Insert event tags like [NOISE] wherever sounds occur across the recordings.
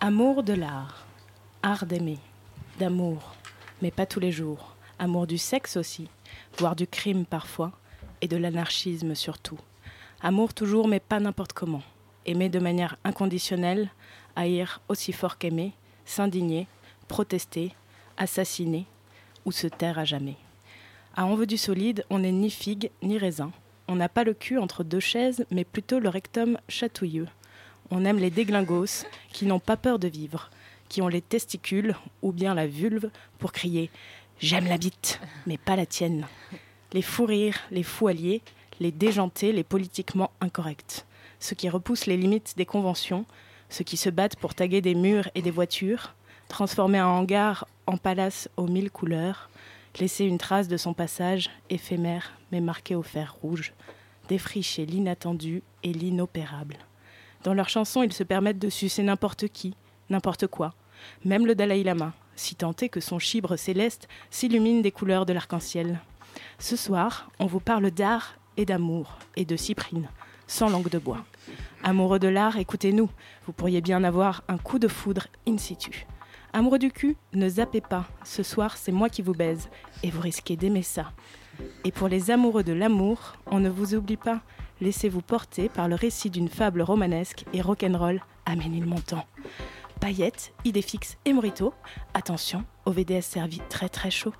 Amour de l'art. Art d'aimer. D'amour. Mais pas tous les jours. Amour du sexe aussi. Voire du crime parfois. Et de l'anarchisme surtout. Amour toujours mais pas n'importe comment. Aimer de manière inconditionnelle. Haïr aussi fort qu'aimer. S'indigner. Protester. Assassiner. Ou se taire à jamais. À On veut du solide, on n'est ni figue ni raisin. On n'a pas le cul entre deux chaises, mais plutôt le rectum chatouilleux. On aime les déglingos qui n'ont pas peur de vivre, qui ont les testicules ou bien la vulve pour crier J'aime la bite, mais pas la tienne. Les fous rires, les fous les déjantés, les politiquement incorrects. Ceux qui repoussent les limites des conventions, ceux qui se battent pour taguer des murs et des voitures, transformer un hangar en palace aux mille couleurs, laisser une trace de son passage, éphémère mais marqué au fer rouge, défricher l'inattendu et l'inopérable. Dans leurs chansons, ils se permettent de sucer n'importe qui, n'importe quoi, même le Dalai Lama, si tant est que son chibre céleste s'illumine des couleurs de l'arc-en-ciel. Ce soir, on vous parle d'art et d'amour, et de cyprine, sans langue de bois. Amoureux de l'art, écoutez-nous, vous pourriez bien avoir un coup de foudre in situ. Amoureux du cul, ne zappez pas, ce soir c'est moi qui vous baise, et vous risquez d'aimer ça. Et pour les amoureux de l'amour, on ne vous oublie pas, laissez-vous porter par le récit d'une fable romanesque et rock'n'roll à Ménilmontant. Paillettes, idées fixes et morito, attention, au VDS servi très très chaud.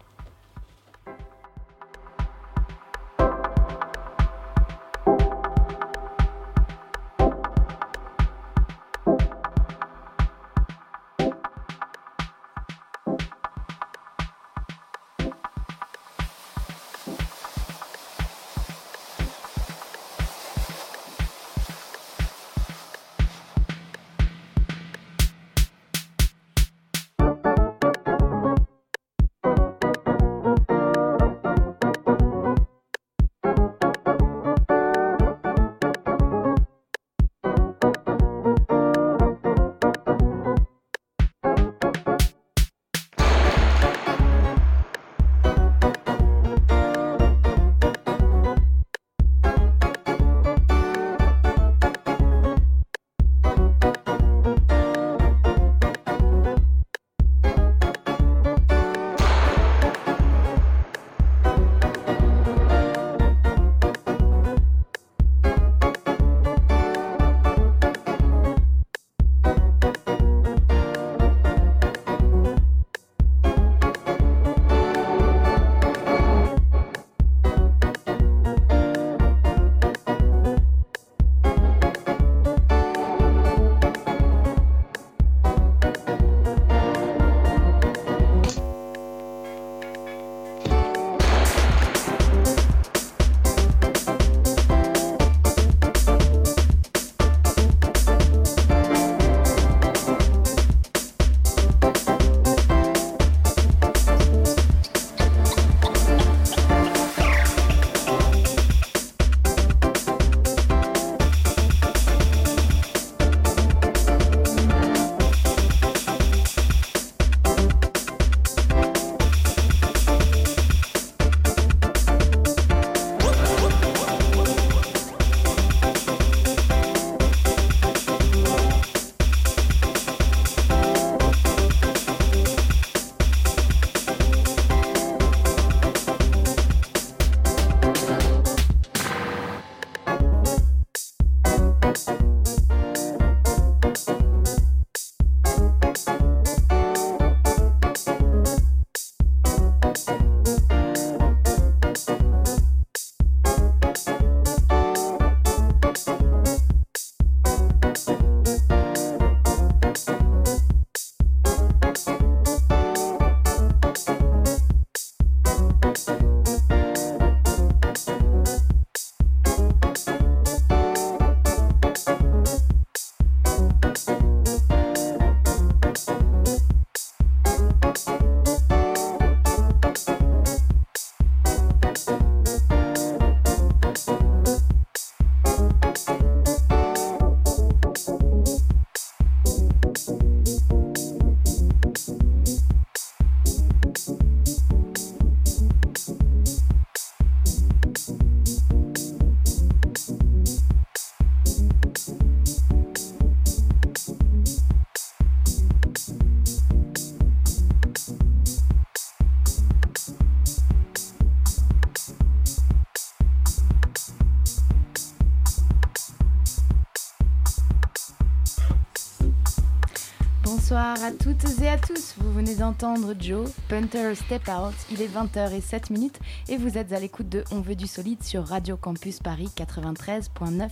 À toutes et à tous. Vous venez d'entendre Joe, Punter Step Out. Il est 20h07 minutes et vous êtes à l'écoute de On veut du solide sur Radio Campus Paris 93.9.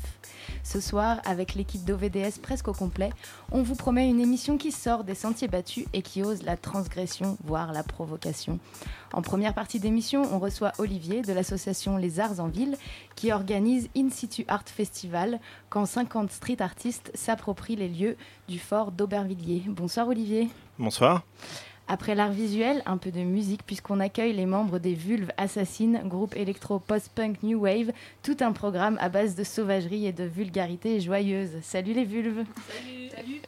Ce soir, avec l'équipe d'OVDS presque au complet, on vous promet une émission qui sort des sentiers battus et qui ose la transgression, voire la provocation. En première partie d'émission, on reçoit Olivier de l'association Les Arts en Ville qui organise In Situ Art Festival quand 50 street artistes s'approprient les lieux du fort d'Aubervilliers. Bonsoir Olivier. Bonsoir. Après l'art visuel, un peu de musique puisqu'on accueille les membres des Vulves Assassines, groupe électro post-punk new wave, tout un programme à base de sauvagerie et de vulgarité joyeuse. Salut les Vulves. Salut. Salut.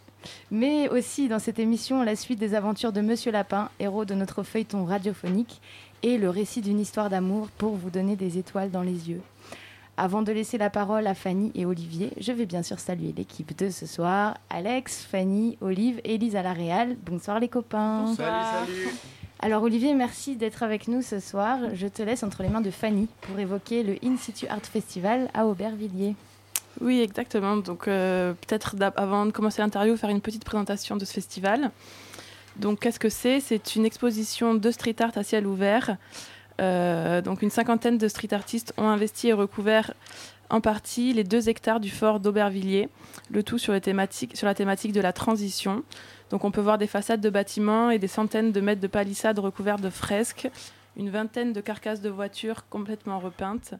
Mais aussi dans cette émission, la suite des aventures de Monsieur Lapin, héros de notre feuilleton radiophonique, et le récit d'une histoire d'amour pour vous donner des étoiles dans les yeux. Avant de laisser la parole à Fanny et Olivier, je vais bien sûr saluer l'équipe de ce soir. Alex, Fanny, Olive, Élise à la Réal. Bonsoir les copains. Bonsoir. Salut, salut. Alors Olivier, merci d'être avec nous ce soir. Je te laisse entre les mains de Fanny pour évoquer le In Situ Art Festival à Aubervilliers. Oui, exactement. Donc euh, peut-être avant de commencer l'interview, faire une petite présentation de ce festival. Donc qu'est-ce que c'est? C'est une exposition de street art à ciel ouvert euh, donc une cinquantaine de street artistes ont investi et recouvert en partie les deux hectares du fort d'Aubervilliers, le tout sur, les thématiques, la thématique de la transition. Donc on peut voir des façades de bâtiments et des centaines de mètres de palissades recouvertes de fresques, une vingtaine de carcasses de voitures complètement repeintes.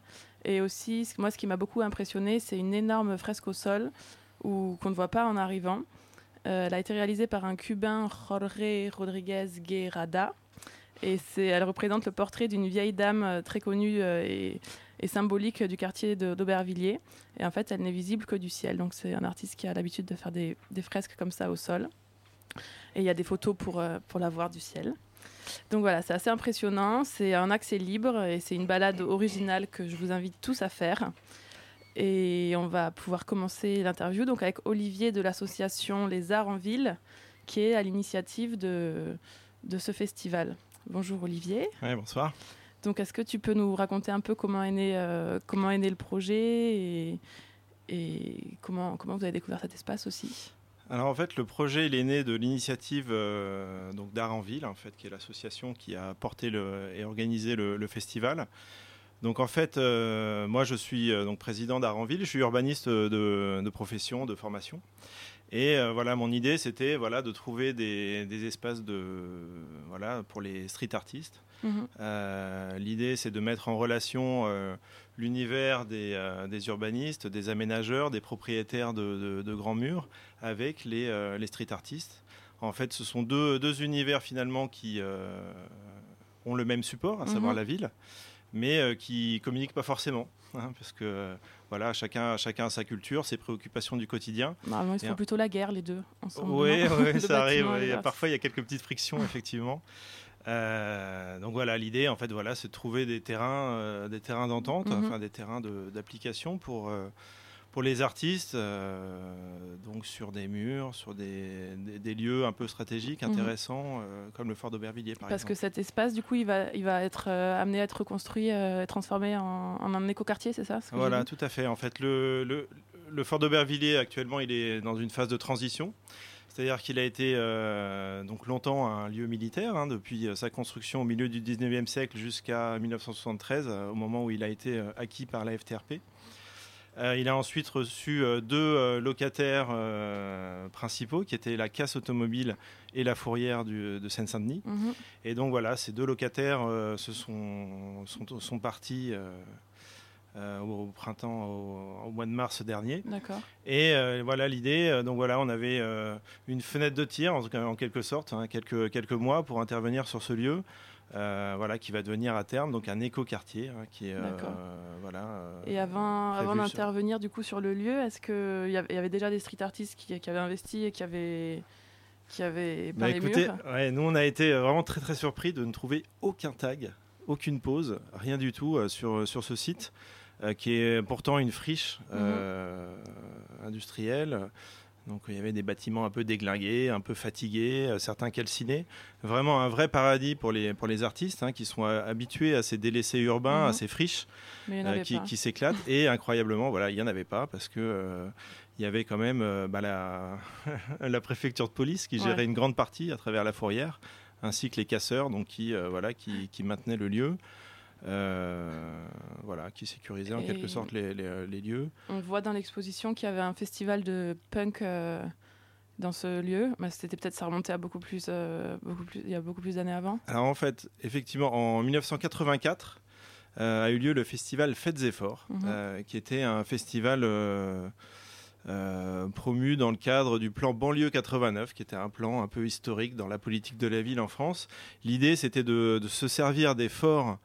Et aussi, moi ce qui m'a beaucoup impressionné, c'est une énorme fresque au sol qu'on ne voit pas en arrivant. Euh, elle a été réalisée par un Cubain, Jorge Rodriguez Guerrada, elle représente le portrait d'une vieille dame euh, très connue euh, et, symbolique du quartier d'Aubervilliers. Et en fait, elle n'est visible que du ciel. Donc c'est un artiste qui a l'habitude de faire des, fresques comme ça au sol. Et il y a des photos pour, euh, pour la voir du ciel. Donc voilà, c'est assez impressionnant. C'est un accès libre et c'est une balade originale que je vous invite tous à faire. Et on va pouvoir commencer l'interview donc avec Olivier de l'association Les Arts en Ville, qui est à l'initiative de ce festival. Bonjour Olivier. Oui, bonsoir. Donc, est-ce que tu peux nous raconter un peu comment est né, euh, comment est né le projet et, et, comment, comment vous avez découvert cet espace aussi? Alors, en fait, le projet il est né de l'initiative euh, donc d'Art en Ville, en fait, qui est l'association qui a porté le, et organisé le, le festival. Donc en fait, euh, moi je suis euh, donc président d'Art en Ville, je suis urbaniste de, de profession, de formation. Et euh, voilà, mon idée, c'était voilà, de trouver des, des, espaces de, voilà, pour les street artistes. Mm -hmm. euh, L'idée, c'est de mettre en relation euh, l'univers des, des, urbanistes, des aménageurs, des propriétaires de, de, de grands murs avec les, les, street artistes. En fait, ce sont deux, deux univers finalement qui ont le même support, à savoir mm -hmm. la ville, mais qui communiquent pas forcément. Hein, parce que voilà, chacun, chacun a sa culture, ses préoccupations du quotidien. Normalement, ils font plutôt la guerre, les deux, ensemble. Oui, ouais, [LAUGHS] ça arrive. Ouais. Parfois, il y a quelques petites frictions, [LAUGHS] effectivement. Euh, donc voilà, l'idée, en fait, voilà, c'est de trouver des terrains, euh, des terrains d'entente, mm -hmm. enfin des terrains d'application pour euh, pour les artistes, euh, donc sur des murs, sur des, des, des lieux un peu stratégiques, intéressants, mmh. euh, comme le fort d'Aubervilliers, par Parce exemple. que cet espace, du coup, il va, il va être euh, amené à être reconstruit et transformé en, en un écoquartier, c'est ça Voilà, tout à fait. En fait, le, le, le fort d'Aubervilliers, actuellement, il est dans une phase de transition. C'est-à-dire qu'il a été euh, donc longtemps un lieu militaire, hein, depuis sa construction au milieu du 19e siècle jusqu'à 1973, au moment où il a été acquis par la FTRP. Euh, il a ensuite reçu euh, deux euh, locataires principaux, qui étaient la casse automobile et la fourrière du, de Seine-Saint-Denis. Mhm. Et donc voilà, ces deux locataires se sont, sont, sont partis au printemps, au, au, mois de mars dernier. D'accord. Et voilà l'idée. donc voilà, on avait une fenêtre de tir, en, en quelque sorte, hein, quelques, quelques mois pour intervenir sur ce lieu. Euh, voilà, qui va devenir à terme donc un écoquartier hein, qui est euh, voilà. Euh, et avant, avant d'intervenir sur... du coup sur le lieu, est-ce que il y, y, avait déjà des street artistes qui, qui avaient investi et qui avaient qui avaient bah, écoutez, ouais, nous on a été vraiment très très surpris de ne trouver aucun tag, aucune pause, rien du tout sur sur ce site qui est pourtant une friche -hmm. industrielle. Donc il y avait des bâtiments un peu déglingués, un peu fatigués, euh, certains calcinés. Vraiment un vrai paradis pour les, pour les artistes hein, qui sont euh, habitués à ces délaissés urbains, à Mhm. ces friches euh, qui, s'éclatent. Et incroyablement, voilà, il n'y en avait pas parce que euh, il y avait quand même euh, bah, la, [LAUGHS] la préfecture de police qui gérait Ouais. une grande partie à travers la fourrière, ainsi que les casseurs, donc qui, voilà, qui, qui maintenaient le lieu. Euh, voilà, qui sécurisaient en quelque sorte les, les- les lieux. On voit dans l'exposition qu'il y avait un festival de punk euh, dans ce lieu. Bah, C'était peut-être ça remontait à beaucoup plus, euh, beaucoup plus, il y a beaucoup plus d'années avant. Alors en fait, effectivement, en 1984 euh, a eu lieu le festival Fêtes et Forts, Mhm. euh, qui était un festival euh, euh, promu dans le cadre du plan Banlieue 89, qui était un plan un peu historique dans la politique de la ville en France. L'idée, c'était de, de se servir des forts euh,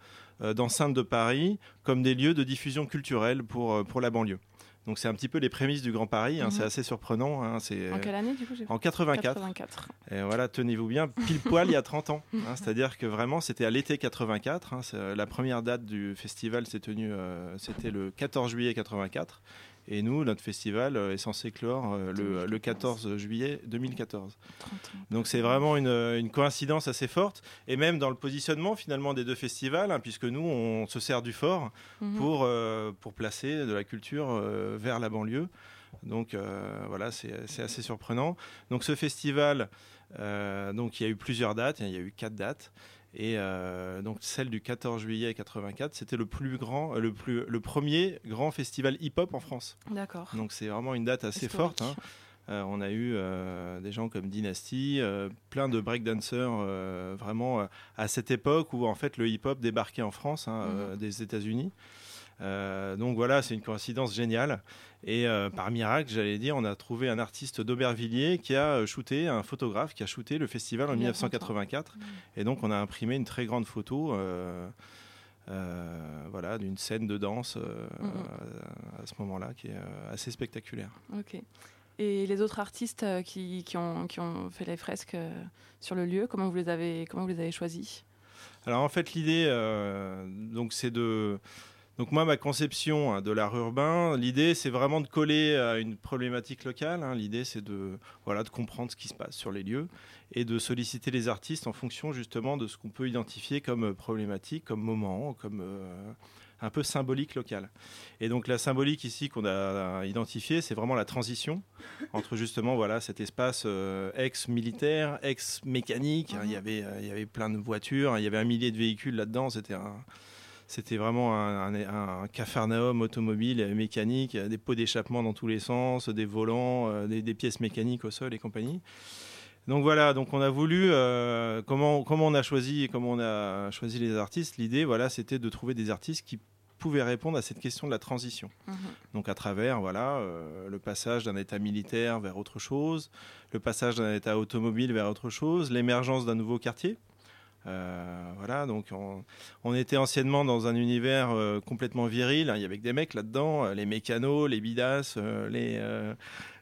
d'enceinte de Paris comme des lieux de diffusion culturelle pour, euh, pour la banlieue. Donc c'est un petit peu les prémices du Grand Paris, hein, Mhm. c'est assez surprenant. hein, c'est En quelle année du coup en 84. 84. Et voilà, tenez-vous bien, pile poil il y a 30 ans. hein, C'est-à-dire que vraiment, c'était à l'été 84. hein, c'est, euh, la première date du festival s'est tenue, euh, c'était le 14 juillet 84. Et nous, notre festival euh, est censé clore euh, le, le 14 juillet 2014. 30 ans. Donc c'est vraiment une, une coïncidence assez forte. Et même dans le positionnement finalement des deux festivals, hein, puisque nous, on se sert du fort Mhm. pour, euh, pour placer de la culture euh, vers la banlieue. Donc euh, voilà, c'est c'est assez surprenant. Donc ce festival, euh, donc il y a eu plusieurs dates, il y a eu quatre dates. Et euh, donc celle du 14 juillet 84, c'était le plus grand, le plus, le premier grand festival hip-hop en France. D'accord. Donc c'est vraiment une date assez Historique. forte. hein. Euh, on a eu euh, des gens comme Dynasty, euh, plein de breakdancers euh, vraiment euh, à cette époque où en fait le hip-hop débarquait en France hein, euh, des États-Unis. Euh, donc voilà, c'est une coïncidence géniale. Et euh, par miracle, j'allais dire, on a trouvé un artiste d'Aubervilliers qui a euh, shooté, un photographe qui a shooté le festival en Il y a 1984. Et donc on a imprimé une très grande photo. euh, voilà, d'une scène de danse euh, Mhm. à- à ce moment-là qui est assez spectaculaire. Ok. Et les autres artistes qui, qui ont, qui ont fait les fresques sur le lieu, comment vous les avez, comment vous les avez choisis? Alors en fait l'idée, donc c'est de, donc moi ma conception hein, de l'art urbain, l'idée c'est vraiment de coller à une problématique locale. hein. L'idée c'est de, voilà, de comprendre ce qui se passe sur les lieux et de solliciter les artistes en fonction justement de ce qu'on peut identifier comme euh, problématique, comme moment, comme euh, un peu symbolique local. Et donc la symbolique ici qu'on a identifiée, c'est vraiment la transition entre justement voilà cet espace euh, ex-militaire, ex-mécanique. hein. Il y avait euh, il y avait plein de voitures, il y avait un millier de véhicules là-dedans. C'était un c'était vraiment un, un, un capharnaüm automobile et mécanique, des pots d'échappement dans tous les sens, des volants, euh, des, des pièces mécaniques au sol et compagnie. Donc voilà, donc on a voulu euh, comment comment on a choisi comment on a choisi les artistes. L'idée voilà, c'était de trouver des artistes qui pouvaient répondre à cette question de la transition. Donc à travers voilà euh, le passage d'un état militaire vers autre chose, le passage d'un état automobile vers autre chose, l'émergence d'un nouveau quartier. Euh, voilà, donc on, on était anciennement dans un univers euh, complètement viril. hein. Il y avait que des mecs là-dedans, euh, les mécanos, les bidas, euh, les,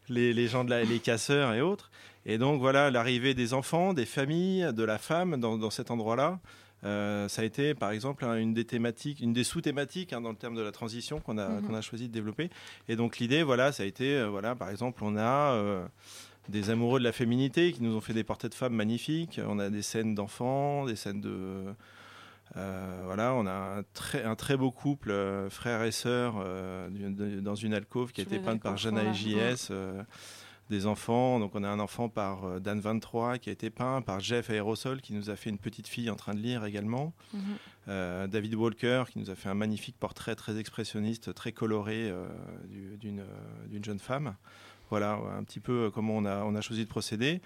les, les gens de la, les casseurs et autres. Et donc voilà, l'arrivée des enfants, des familles, de la femme dans, dans cet endroit-là. ça a été, par exemple, hein, une des thématiques, une des sous-thématiques hein, dans le terme de la transition qu'on a, Mhm. qu'on a choisi de développer. Et donc l'idée, voilà, ça a été, voilà, par exemple, on a des amoureux de la féminité qui nous ont fait des portraits de femmes magnifiques. On a des scènes d'enfants, des scènes de euh, voilà, on a un très, un très beau couple, euh, frères et sœurs, euh, dans une alcôve qui a été peinte par Jana. JS. euh, des enfants, donc on a un enfant par Dan 23 qui a été peint, par Jeff Aérosol qui nous a fait une petite fille en train de lire également. Mhm. David Walker qui nous a fait un magnifique portrait très expressionniste, très coloré du- d'une d'une jeune femme. Voilà un petit peu comment on a, on a choisi de procéder.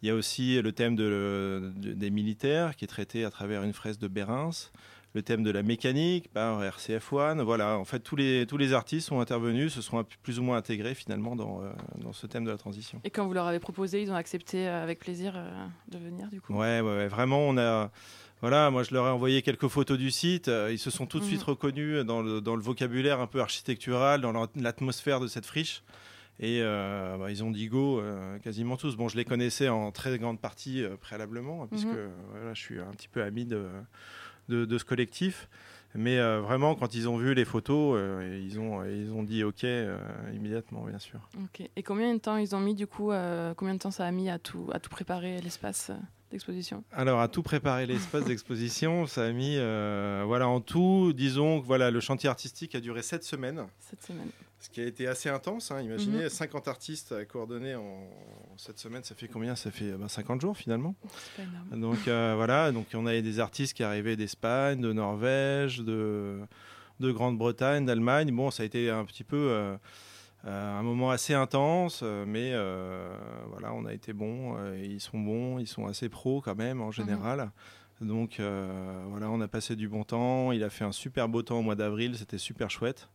Il y a aussi le thème de- de- des militaires qui est traité à travers une fresque de Bérins. Le thème de la mécanique par RCF One. Voilà, en fait, tous les, tous les artistes sont intervenus, se sont plus ou moins intégrés finalement dans, euh, dans ce thème de la transition. Et quand vous leur avez proposé, ils ont accepté euh, avec plaisir euh, de venir du coup? Ouais, ouais, ouais, vraiment, on a. Voilà, moi je leur ai envoyé quelques photos du site. Ils se sont tout de Mhm. suite reconnus dans le, dans le vocabulaire un peu architectural, dans l'at- l'atmosphère de cette friche. Et euh, bah, ils ont dit go euh, quasiment tous. Bon, je les connaissais en très grande partie euh, préalablement, puisque Mhm. voilà, je suis un petit peu ami de, de, de ce collectif. Mais vraiment, quand ils ont vu les photos, ils, ont, ils ont dit OK immédiatement, bien sûr. Ok. Et combien de temps ils ont mis du coup Combien de temps ça a mis à tout, à tout préparer l'espace d'exposition? Alors, à tout préparer l'espace [LAUGHS] d'exposition, ça a mis, voilà, en tout, disons que voilà, le chantier artistique a duré sept semaines, cette semaine ce qui a été assez intense. hein. Imaginez, Mhm. 50 artistes à coordonner en cette semaine, ça fait combien? Ça fait ben, 50 jours finalement. C'est pas énorme. Donc euh, voilà, donc on avait des artistes qui arrivaient d'Espagne, de Norvège, de, de Grande-Bretagne, d'Allemagne. Bon, ça a été un petit peu euh, euh, un moment assez intense, mais euh, voilà, on a été bons. ils sont bons, ils sont assez pros quand même en général. Donc euh, voilà, on a passé du bon temps. Il a fait un super beau temps au mois d'avril, c'était super chouette.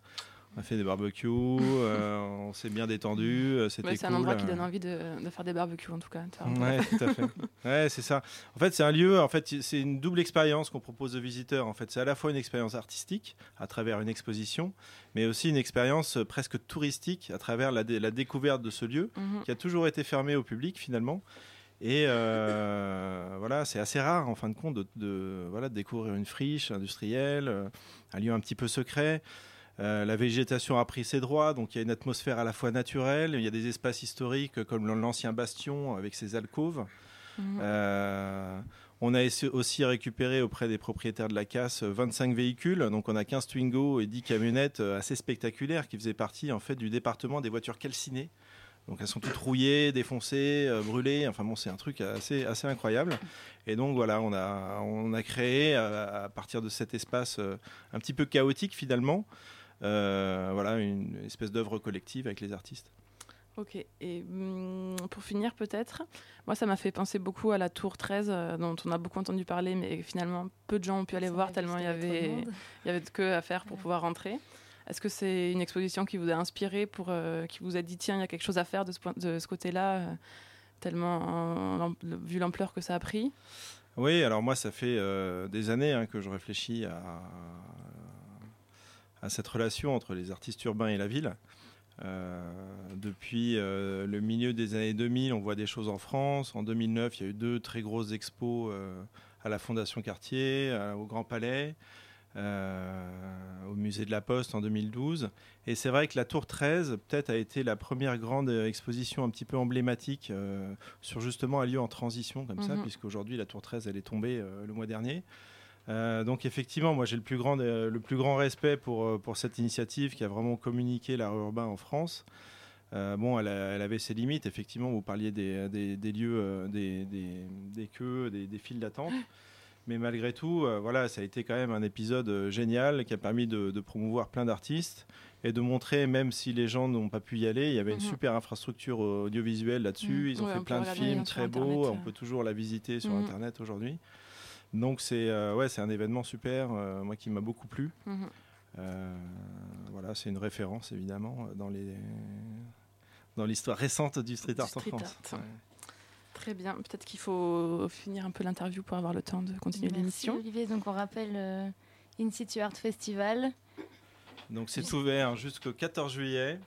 On a fait des barbecues, euh, on s'est bien détendu, euh, c'était Ouais, c'est un endroit qui euh. donne envie de, de faire des barbecues en tout cas. Ouais, tout à fait. [LAUGHS] Ouais, c'est ça. En fait, c'est un lieu. En fait, c'est une double expérience qu'on propose aux visiteurs. En fait, c'est à la fois une expérience artistique à travers une exposition, mais aussi une expérience presque touristique à travers la, dé- la découverte de ce lieu Mhm. qui a toujours été fermé au public finalement. Et euh, [LAUGHS] voilà, c'est assez rare en fin de compte de, de- voilà, de découvrir une friche industrielle, un lieu un petit peu secret. Euh, la végétation a pris ses droits, donc il y a une atmosphère à la fois naturelle, il y a des espaces historiques comme l'ancien bastion avec ses alcôves. Mhm. Euh, on a aussi récupéré auprès des propriétaires de la casse euh, 25 véhicules, donc on a 15 Twingo et 10 camionnettes euh, assez spectaculaires qui faisaient partie en fait du département des voitures calcinées. Donc elles sont toutes rouillées, défoncées, euh, brûlées. Enfin bon, c'est un truc assez, assez incroyable. Et donc voilà, on a, on a créé à partir de cet espace euh, un petit peu chaotique finalement, voilà une espèce d'œuvre collective avec les artistes. Ok, et hum, pour finir peut-être, moi ça m'a fait penser beaucoup à la tour 13 euh, dont on a beaucoup entendu parler mais finalement peu de gens ont pu aller Ça voir tellement il y avait [LAUGHS] il y avait de queue à faire pour Ouais. pouvoir rentrer. Est-ce que c'est une exposition qui vous a inspiré, pour, euh, qui vous a dit tiens il y a quelque chose à faire de ce, point- de ce côté-là, euh, tellement euh, vu l'ampleur que ça a pris? Oui, alors moi, ça fait euh, des années hein, que je réfléchis à, à cette relation entre les artistes urbains et la ville. Euh, depuis euh, le milieu des années 2000, on voit des choses en France. En 2009, il y a eu deux très grosses expos euh, à la Fondation Cartier, à- au Grand Palais, au Musée de la Poste en 2012. Et c'est vrai que la Tour 13, peut-être, a été la première grande exposition un petit peu emblématique sur justement un lieu en transition comme ça, Mhm. puisqu'aujourd'hui, la Tour 13, elle est tombée le mois dernier. Euh, donc effectivement, moi j'ai le plus grand, euh, le plus grand respect pour, euh, pour cette initiative qui a vraiment communiqué l'art urbain en France. Euh, bon, elle, a- elle avait ses limites. Effectivement, vous parliez des, des- des lieux, des, des- des queues, des, des files d'attente. Mais malgré tout, voilà, ça a été quand même un épisode génial qui a permis de, de promouvoir plein d'artistes et de montrer, même si les gens n'ont pas pu y aller, il y avait une Mhm. super infrastructure audiovisuelle là-dessus. Mhm. Ils ont Ouais, fait plein de films très beaux. On peut toujours la visiter sur Mhm. Internet aujourd'hui. Donc c'est euh, ouais, c'est un événement super, euh, moi qui m'a beaucoup plu. Mhm. Euh, voilà, c'est une référence évidemment dans les dans l'histoire récente du street Du art en France. art. Ouais. Très bien, peut-être qu'il faut finir un peu l'interview pour avoir le temps de continuer l'émission. Olivier, donc on rappelle euh, In Situ Art Festival. Donc c'est ouvert jusqu'au 14 juillet.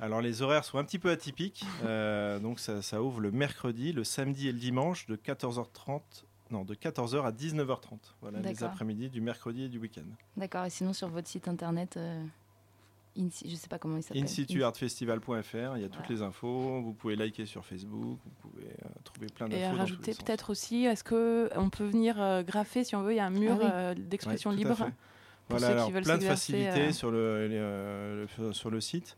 Alors les horaires sont un petit peu atypiques. Euh, donc ça, ça ouvre le mercredi, le samedi et le dimanche de 14h30. Non, de 14h à 19h30. Voilà, les après-midi du mercredi et du week-end. D'accord, et sinon sur votre site internet, euh, In je sais pas comment il s'appelle. Instituartfestival.fr, il y a toutes les infos. Vous pouvez liker sur Facebook, vous pouvez euh, trouver plein d'infos. Et rajouter sens. peut-être aussi, est-ce que on peut venir euh, graffer si on veut Il y a un mur Ah oui. euh, d'expression Ouais, libre. Pour Voilà, ceux alors qui veulent plein de facilités euh, sur, le, les, euh, le- sur le site.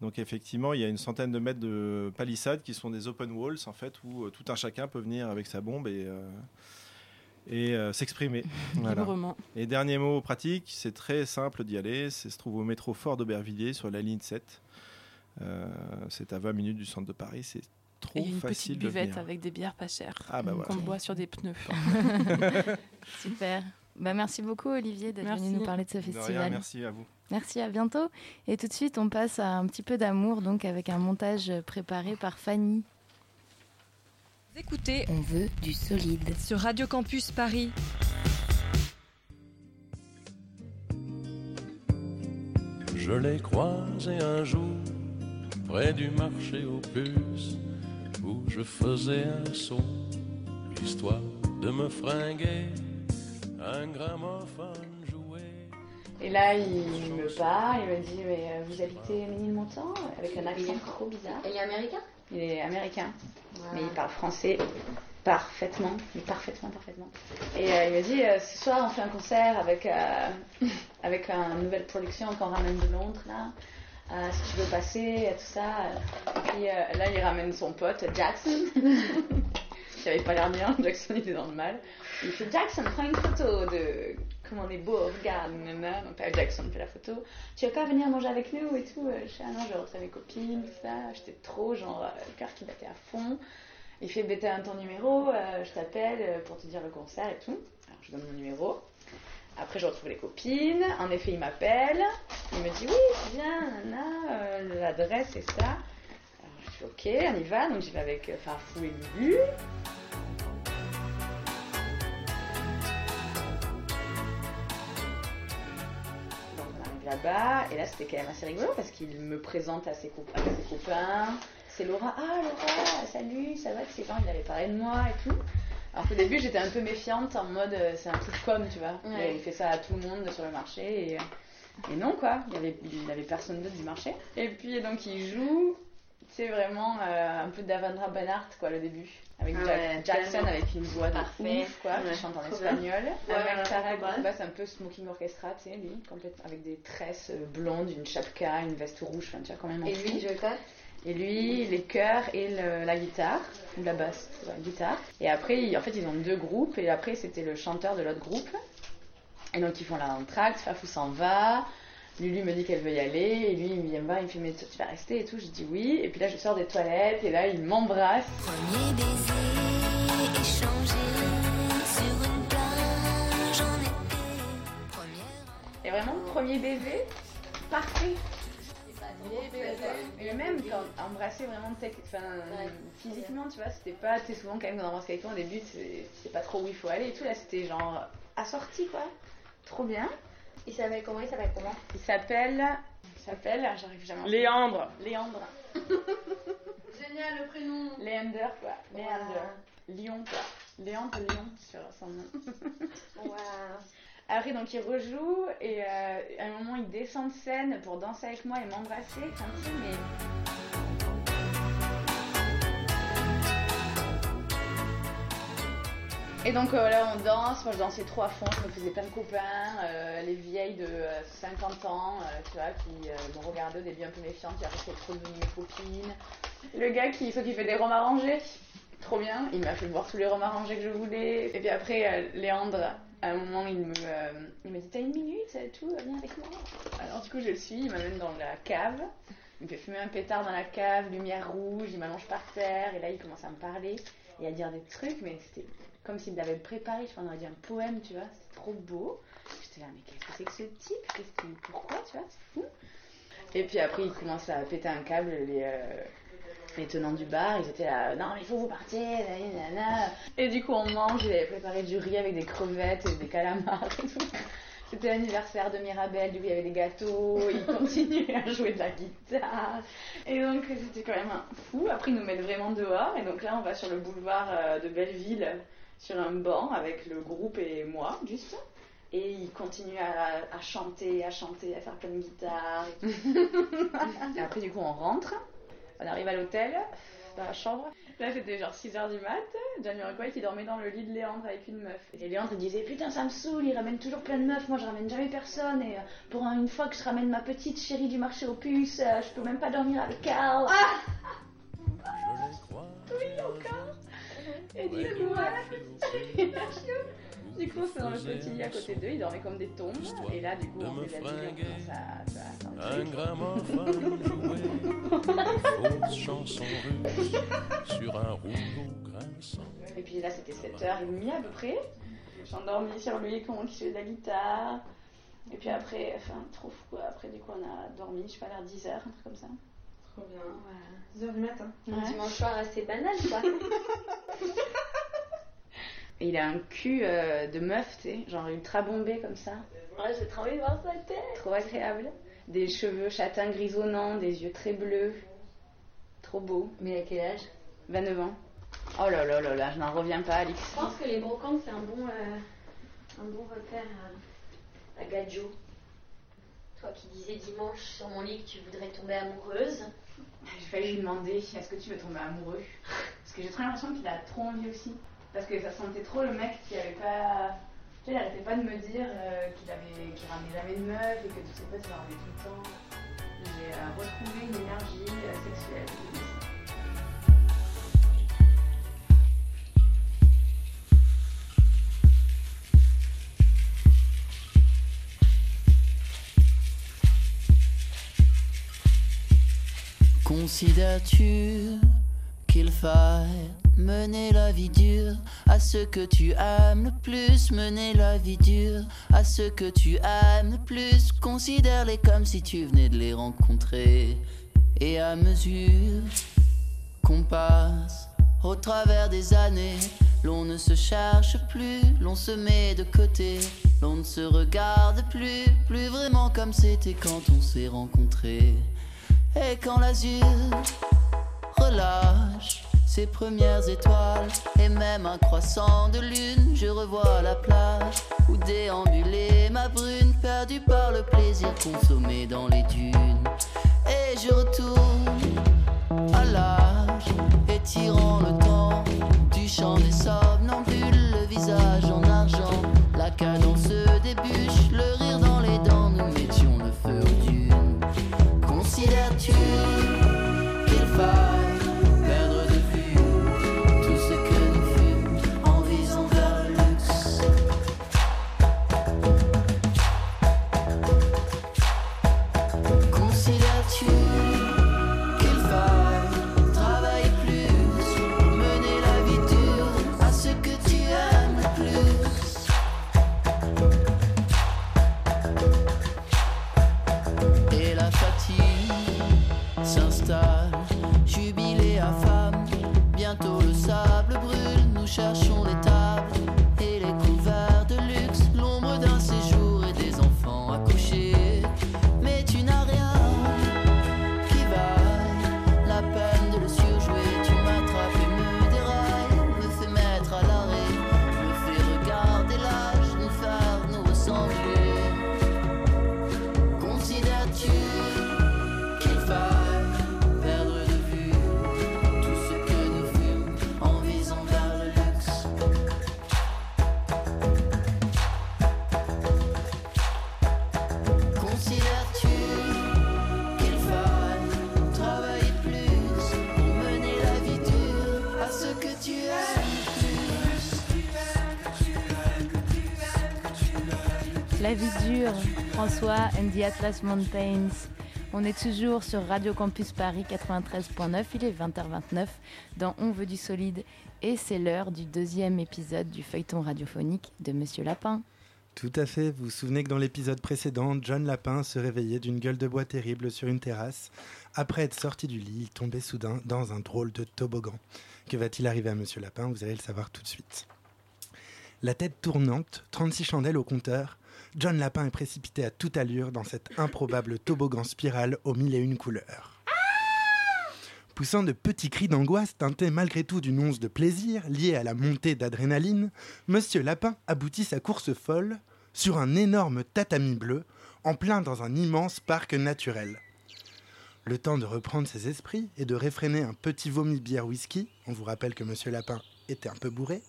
Donc effectivement, il y a une centaine de mètres de palissades qui sont des open walls en fait où euh, tout un chacun peut venir avec sa bombe et, euh, et euh, s'exprimer. [LAUGHS] Voilà. librement. Et dernier mot pratique, c'est très simple d'y aller. C'est se trouve au métro Fort d'Aubervilliers sur la ligne 7. Euh, c'est à 20 minutes du centre de Paris. C'est trop Et il y a une facile petite de buvette venir. avec des bières pas chères Ah bah voilà. qu'on boit sur des pneus. [LAUGHS] Super. Bah, merci beaucoup Olivier d'être venu nous parler de ce De rien, festival. merci à vous. Merci, à bientôt. Et tout de suite, on passe à un petit peu d'amour, donc avec un montage préparé par Fanny. Vous écoutez On veut du solide. sur Radio Campus Paris. Je l'ai croisé un jour près du marché aux puces où je faisais un saut, histoire de me fringuer un gramophone. Et là, il me parle, il me dit Mais euh, vous habitez Ménilmontant Avec un accent trop bizarre. Et il est américain? Il est américain, Voilà. mais il parle français parfaitement, mais parfaitement, parfaitement. Et euh, il me dit euh, Ce soir, on fait un concert avec, euh, [LAUGHS] avec une nouvelle production qu'on ramène de Londres, là. Si tu veux passer, tout ça. Et puis là, il ramène son pote, Jackson. [LAUGHS] qui avait pas l'air bien, Jackson était dans le mal. Il fait Jackson, prends une photo de comme on est beau, regarde, nanana. Donc là, Jackson fait la photo. Tu veux pas venir manger avec nous et tout Je fais, ah non, je vais mes copines, tout ça. J'étais trop, genre, euh, le cœur qui battait à fond. Il fait, bêter un ton numéro, euh, je t'appelle euh, pour te dire le concert et tout. Alors je donne mon numéro. Après, je retrouve les copines. En effet, il m'appelle. Il me dit, oui, nanana, euh, l'adresse, c'est ça. Alors, je suis ok, on y va. Donc, j'y vais avec Farfou et Lulu. Là-bas. Et là, c'était quand même assez rigolo parce qu'il me présente à ses, cop- à ses copains. C'est Laura. Ah, Laura, salut, ça va? Ces gens, ils avaient parlé de moi et tout. Alors qu'au début, j'étais un peu méfiante en mode euh, c'est un truc com, tu vois. Ouais. Il fait ça à tout le monde sur le marché. Et, et non, quoi. Il y avait, il avait personne d'autre du marché. Et puis, donc, il joue. C'est vraiment euh, un peu d'Avandra Benhart, quoi, le début. Avec Ah Jack- ouais, Jackson, tellement. avec une voix de Parfait. ouf, quoi, Ouais. qui chante en espagnol. Ouais, avec qui passe un peu smoking orchestra, tu sais, lui, complètement, avec des tresses euh, blondes, une chapka, une veste rouge, enfin, tu vois, quand même. Et lui, joue quoi Et lui, les chœurs et le- la guitare, ou la basse, la guitare. Et après, ils- en fait, ils ont deux groupes, et après, c'était le chanteur de l'autre groupe. Et donc, ils font la entracte, Fafou s'en va. Lulu me dit qu'elle veut y aller, et lui, il vient me voir, il me fait, mais tu vas rester et tout. Je dis oui. Et puis là, je sors des toilettes, et là, il m'embrasse. Premier baiser échangé sur une plage en été. Et vraiment, premier baiser, parfait. Et même quand embrasser vraiment physiquement, tu vois, c'était pas, tu sais, souvent quand même quand on embrasse quelqu'un au début, c'est c'est pas trop où il faut aller et tout. Là, c'était genre assorti quoi. Trop bien. Il s'appelle comment? Il s'appelle comment? Il s'appelle. Il s'appelle, ah, j'arrive jamais à Léandre. Léandre. [LAUGHS] Génial le prénom Léander quoi. Léander. Lion quoi. Léandre Lion sur son nom. Waouh [LAUGHS] Après, donc, il rejoue et euh, à un moment, il descend de scène pour danser avec moi et m'embrasser. Enfin, tu sais, mais. Et donc euh, là, on danse. Moi, je dansais trop à. Je me faisais plein de copains. euh, les vieilles de euh, 50 ans, euh, tu vois, qui m'ont regardé au début un peu méfiantes. Puis après, trop devenu mes copines. Le gars qui, qui fait des roms arrangés. Trop bien. Il m'a fait boire tous les roms arrangés que je voulais. Et puis après, Léandre, à un moment, il me, il m'a dit T'as une minute tout, viens avec moi. Alors, du coup, je le suis. Il m'amène dans la cave. Il me fait fumer un pétard dans la cave, lumière rouge. Il m'allonge par terre. Et là, il commence à me parler et à dire des trucs. Mais c'était comme s'il l'avait préparé. Je pense qu'on aurait dit un poème, tu vois. C'était trop beau. J'étais là, mais qu'est-ce que c'est que ce type? Qu'est-ce Pourquoi, tu vois C'est fou. Et puis après, il commence à péter un câble. Les, euh, les tenants du bar, ils étaient là, non, mais il faut vous partir, nanani, nanana. Et du coup, on mange, il avait préparé du riz avec des crevettes et des calamars et tout. C'était l'anniversaire de Mirabelle, du coup, il y avait des gâteaux, il [LAUGHS] continuait à jouer de la guitare. Et donc, c'était quand même un fou. Après, ils nous mettent vraiment dehors. Et donc là, on va sur le boulevard euh, de Belleville, sur un banc, avec le groupe et moi, juste. Et il continue à, à chanter, à chanter, à faire plein de guitare. [LAUGHS] et après, du coup, on rentre. On arrive à l'hôtel, dans la chambre. Là, c'était genre 6h du mat. John Miracle qui dormait dans le lit de Léandre avec une meuf. Et Léandre il disait Putain, ça me saoule, il ramène toujours plein de meufs. Moi, je ramène jamais personne. Et euh, pour une fois que je ramène ma petite chérie du marché aux puces, euh, je peux même pas dormir avec Carl. Ah [LAUGHS] oui, encore. Et du coup, voilà. [LAUGHS] Du coup, c'est dans le petit lit à côté d'eux, ils dormaient comme des tombes. Et là, du coup, on déshabille, on commence à. tu vois, à Un gramophone jouait fausse chanson russe sur un rouleau grinçant. Et puis là, c'était 7h30 à peu près. J'ai endormi sur lui, comment qui jouait de la guitare. Et puis après, enfin, trop fou quoi. Après, du coup, on a dormi, je sais pas, vers 10h, un truc comme ça. Trop bien. 10h du matin. Ouais. Un dimanche soir assez banal, quoi. Et [LAUGHS] il a un cul euh, de meuf, tu sais, genre ultra bombé comme ça. Ouais, j'ai trop envie de voir sa tête. Trop agréable. Des cheveux châtains grisonnants, des yeux très bleus. Trop beau. Mais à quel âge? 29 ans. Oh là là là là, je n'en reviens pas, Alix. Je pense que les brocantes, c'est un bon, euh, un bon repère à, à Gadjo. Qui disais dimanche sur mon lit que tu voudrais tomber amoureuse. J'ai failli lui demander est-ce que tu veux tomber amoureux? Parce que j'ai trop l'impression qu'il a trop envie aussi. Parce que ça sentait trop le mec qui avait pas. Tu sais, il arrêtait pas de me dire euh, qu'il avait ramenait jamais de meuf et que tous ses potes il en ramenait tout le temps. J'ai euh, retrouvé une énergie euh, sexuelle. Considères-tu qu'il faille mener la vie dure à ceux que tu aimes le plus Mener la vie dure à ceux que tu aimes le plus? Considère-les comme si tu venais de les rencontrer. Et à mesure qu'on passe au travers des années L'on ne se cherche plus, l'on se met de côté L'on ne se regarde plus, plus vraiment comme c'était quand on s'est rencontrés et quand l'azur relâche ses premières étoiles et même un croissant de lune, je revois la plage où déambuler ma brune, perdue par le plaisir consommé dans les dunes. Et je retourne à l'âge, étirant le temps du chant des somnambules, le visage en argent, la cadence débûche, le rire François and the Atlas Mountains. On est toujours sur Radio Campus Paris 93.9, il est 20h29 dans On veut du solide et c'est l'heure du deuxième épisode du feuilleton radiophonique de Monsieur Lapin. Tout à fait. Vous vous souvenez que dans l'épisode précédent, John Lapin se réveillait d'une gueule de bois terrible sur une terrasse. Après être sorti du lit, il tombait soudain dans un drôle de toboggan. Que va-t-il arriver à Monsieur Lapin? Vous allez le savoir tout de suite. La tête tournante, 36 chandelles au compteur, John Lapin est précipité à toute allure dans cet improbable toboggan spirale aux mille et une couleurs. Poussant de petits cris d'angoisse teintés malgré tout d'une once de plaisir liée à la montée d'adrénaline, Monsieur Lapin aboutit sa course folle sur un énorme tatami bleu en plein dans un immense parc naturel. Le temps de reprendre ses esprits et de réfréner un petit vomi bière whisky, on vous rappelle que Monsieur Lapin était un peu bourré,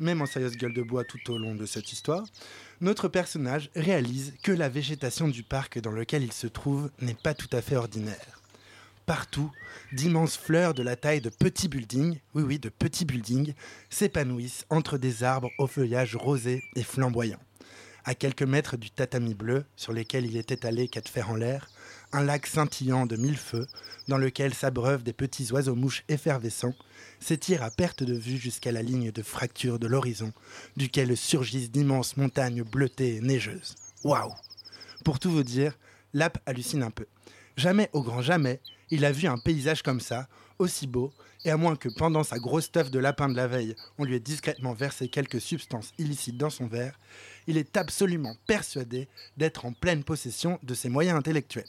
même en sérieuse gueule de bois tout au long de cette histoire, notre personnage réalise que la végétation du parc dans lequel il se trouve n'est pas tout à fait ordinaire. Partout, d'immenses fleurs de la taille de petits buildings, oui oui, de petits buildings, s'épanouissent entre des arbres au feuillage rosé et flamboyant. À quelques mètres du tatami bleu sur lesquels il est étalé quatre fers en l'air, un lac scintillant de mille feux, dans lequel s'abreuvent des petits oiseaux-mouches effervescents, s'étire à perte de vue jusqu'à la ligne de fracture de l'horizon, duquel surgissent d'immenses montagnes bleutées et neigeuses. Waouh Pour tout vous dire, Lap hallucine un peu. Jamais, au grand jamais, il a vu un paysage comme ça, aussi beau, et à moins que pendant sa grosse teuf de lapin de la veille, on lui ait discrètement versé quelques substances illicites dans son verre, il est absolument persuadé d'être en pleine possession de ses moyens intellectuels.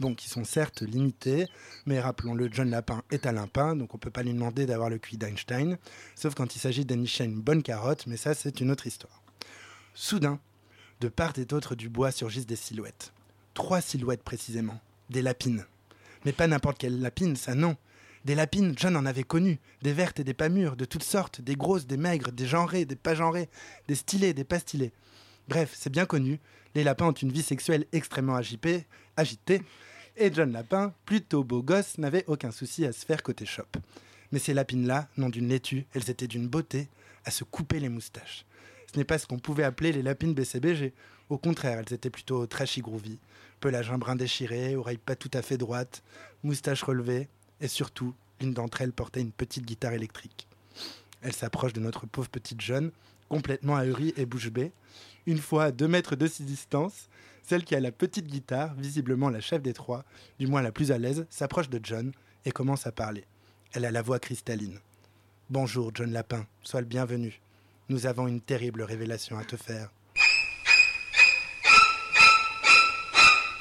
Bon, qui sont certes limités, mais rappelons-le, John Lapin est un lapin, donc on ne peut pas lui demander d'avoir le QI d'Einstein, sauf quand il s'agit d'anicher une bonne carotte, mais ça c'est une autre histoire. Soudain, de part et d'autre du bois surgissent des silhouettes. trois silhouettes précisément, des lapines. Mais pas n'importe quelle lapine, ça non. Des lapines, John en avait connu, des vertes et des pas mûres, de toutes sortes, des grosses, des maigres, des genrées, des pas genrées, des stylées, des pas stylées. Bref, c'est bien connu, les lapins ont une vie sexuelle extrêmement agitée et John Lapin, plutôt beau gosse, n'avait aucun souci à se faire côté shop. Mais ces lapines-là, non d'une laitue, elles étaient d'une beauté, à se couper les moustaches. Ce n'est pas ce qu'on pouvait appeler les lapines BCBG. Au contraire, elles étaient plutôt trashy groovy. Pelage un brin déchiré, oreilles pas tout à fait droites, moustaches relevées, et surtout, l'une d'entre elles portait une petite guitare électrique. Elle s'approche de notre pauvre petite jeune, complètement ahurie et bouche bée. Une fois à deux mètres de ses distance, celle qui a la petite guitare, visiblement la chef des trois, du moins la plus à l'aise, s'approche de John et commence à parler. Elle a la voix cristalline. Bonjour, John Lapin, sois le bienvenu. Nous avons une terrible révélation à te faire.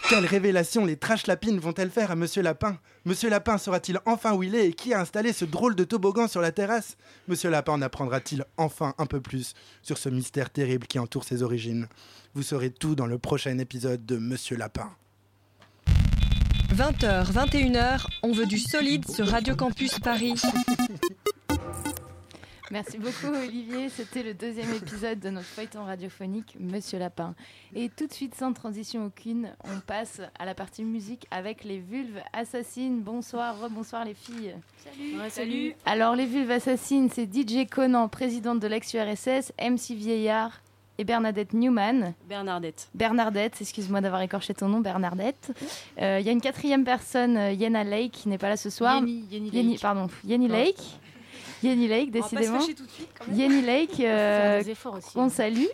Quelle révélation les trash lapines vont-elles faire à Monsieur Lapin? Monsieur Lapin saura-t-il enfin où il est et qui a installé ce drôle de toboggan sur la terrasse? Monsieur Lapin en apprendra-t-il enfin un peu plus sur ce mystère terrible qui entoure ses origines? Vous saurez tout dans le prochain épisode de Monsieur Lapin. 20h, 21h, on veut du solide sur Radio Campus Paris. Merci beaucoup Olivier, c'était le deuxième épisode de notre feuilleton radiophonique Monsieur Lapin. Et tout de suite, sans transition aucune, on passe à la partie musique avec les vulves assassines. Bonsoir, bonsoir les filles. Salut. Ouais, salut. Alors les vulves assassines, c'est DJ Conan, présidente de l'ex-URSS, MC Vieillard et Bernadette Newman. Bernardette. Bernardette, excuse-moi d'avoir écorché ton nom, Bernardette. Euh, Il y a une quatrième personne, euh, Yenna Lake, qui n'est pas là ce soir. Yenny, Yenny Lake. pardon, Yenny. Lake. Yenny Lake, On va pas se décidément. fâcher tout de suite, quand même. Yenny Lake, euh, on hein. salue.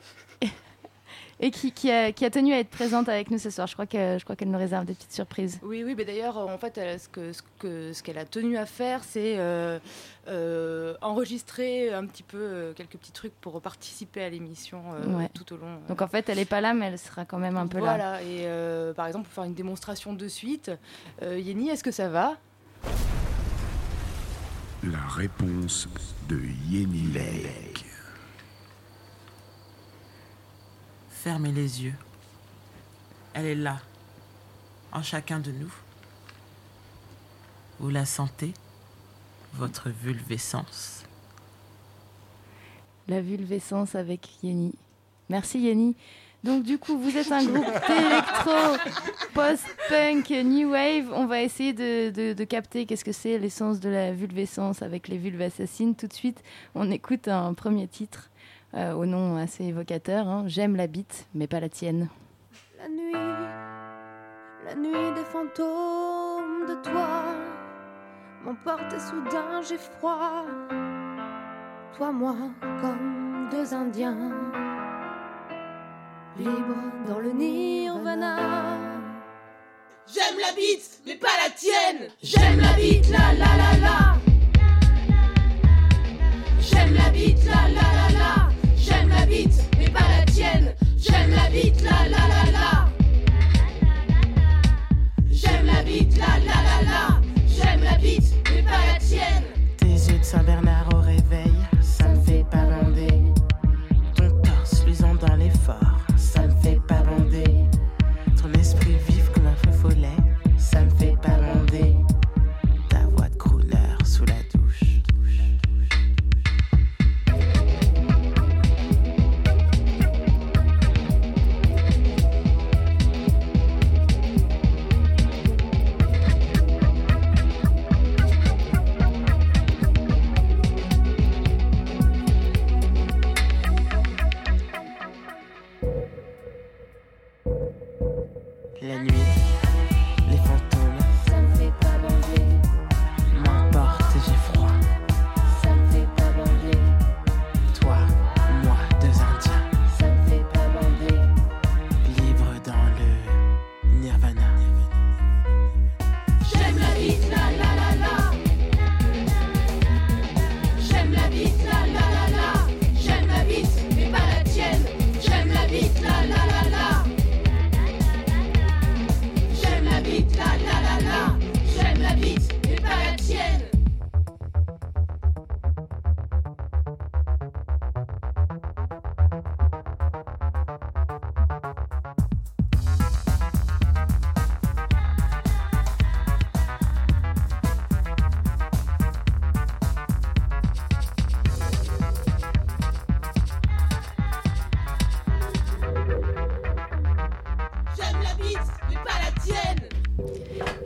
Et qui, qui a, qui a tenu à être présente avec nous ce soir. Je crois que- je crois qu'elle nous réserve des petites surprises. Oui, oui, mais d'ailleurs, en fait, elle- ce que ce que ce qu'elle a tenu à faire, c'est euh, euh, enregistrer un petit peu euh, quelques petits trucs pour participer à l'émission euh, Ouais. tout au long. euh. Donc en fait, elle est pas là, mais elle sera quand même un peu là. voilà. Et euh, par exemple, pour faire une démonstration de suite, euh, Yenny, est-ce que ça va? La réponse de Yenny Lake. Fermez les yeux. Elle est là, en chacun de nous. Vous la sentez, votre vulvescence. La vulvescence avec Yenny. Merci Yenny. Donc du coup, vous êtes un groupe d'électro, post-punk, new wave. On va essayer de, capter qu'est-ce que c'est l'essence de la vulvescence avec les vulves assassines. Tout de suite, on écoute un premier titre euh, au nom assez évocateur. hein. J'aime la bite, mais pas la tienne. La nuit, la nuit des fantômes de toi m'emporte soudain j'ai froid. Toi, moi, comme deux Indiens, libres dans le nirvana. J'aime la bite, mais pas la tienne. J'aime la bite, la la la la. J'aime la bite, la la la la. J'aime la bite, mais pas la tienne. J'aime la bite, la la la la. J'aime la bite, la la la la. J'aime la bite, mais pas la tienne. Tes yeux de Saint-Bernard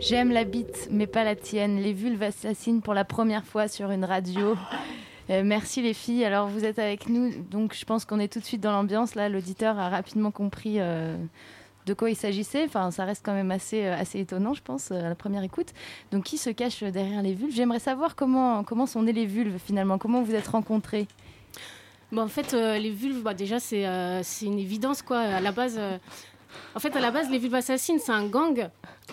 J'aime la bite, mais pas la tienne. Les vulves assassinent pour la première fois sur une radio. Euh, merci les filles. Alors vous êtes avec nous, donc je pense qu'on est tout de suite dans l'ambiance. Là, l'auditeur a rapidement compris euh, de quoi il s'agissait. Enfin, ça reste quand même assez, euh, assez étonnant, je pense, à la première écoute. Donc qui se cache derrière les vulves? J'aimerais savoir comment, comment sont nées les vulves finalement, comment vous êtes rencontrés? Bon, en fait, les vulves, bah, déjà, c'est une évidence, quoi. À la base, en fait, à la base, les vulves assassines, c'est un gang.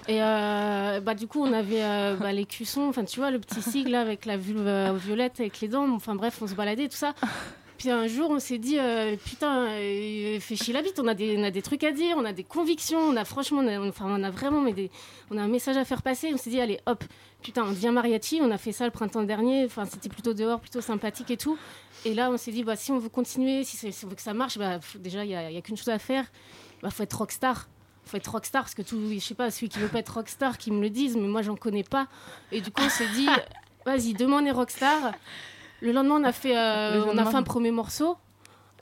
Et euh, bah, du coup, on avait euh, bah, les cuissons, enfin, tu vois, le petit sigle avec la vulve euh, violette, avec les dents. Enfin, bref, on se baladait, tout ça. Puis un jour, on s'est dit, putain, fait chier la bite, on a, des, on a des trucs à dire, on a des convictions, on a franchement, on a, vraiment on a un message à faire passer. On s'est dit, allez, hop, putain, on devient mariachi, on a fait ça le printemps dernier, enfin, c'était plutôt dehors, plutôt sympathique et tout. Et là, on s'est dit, bah, si on veut continuer, si, on veut que ça marche, bah, déjà, il n'y a, a qu'une chose à faire, il faut être rockstar. faut être rockstar, parce que tout, je sais pas, celui qui veut pas être rockstar, qui me le dise, mais moi, j'en connais pas. Et du coup, on s'est dit, [LAUGHS] vas-y, demain, on est rockstar. Le lendemain, on a fait, euh, on a fait un premier morceau.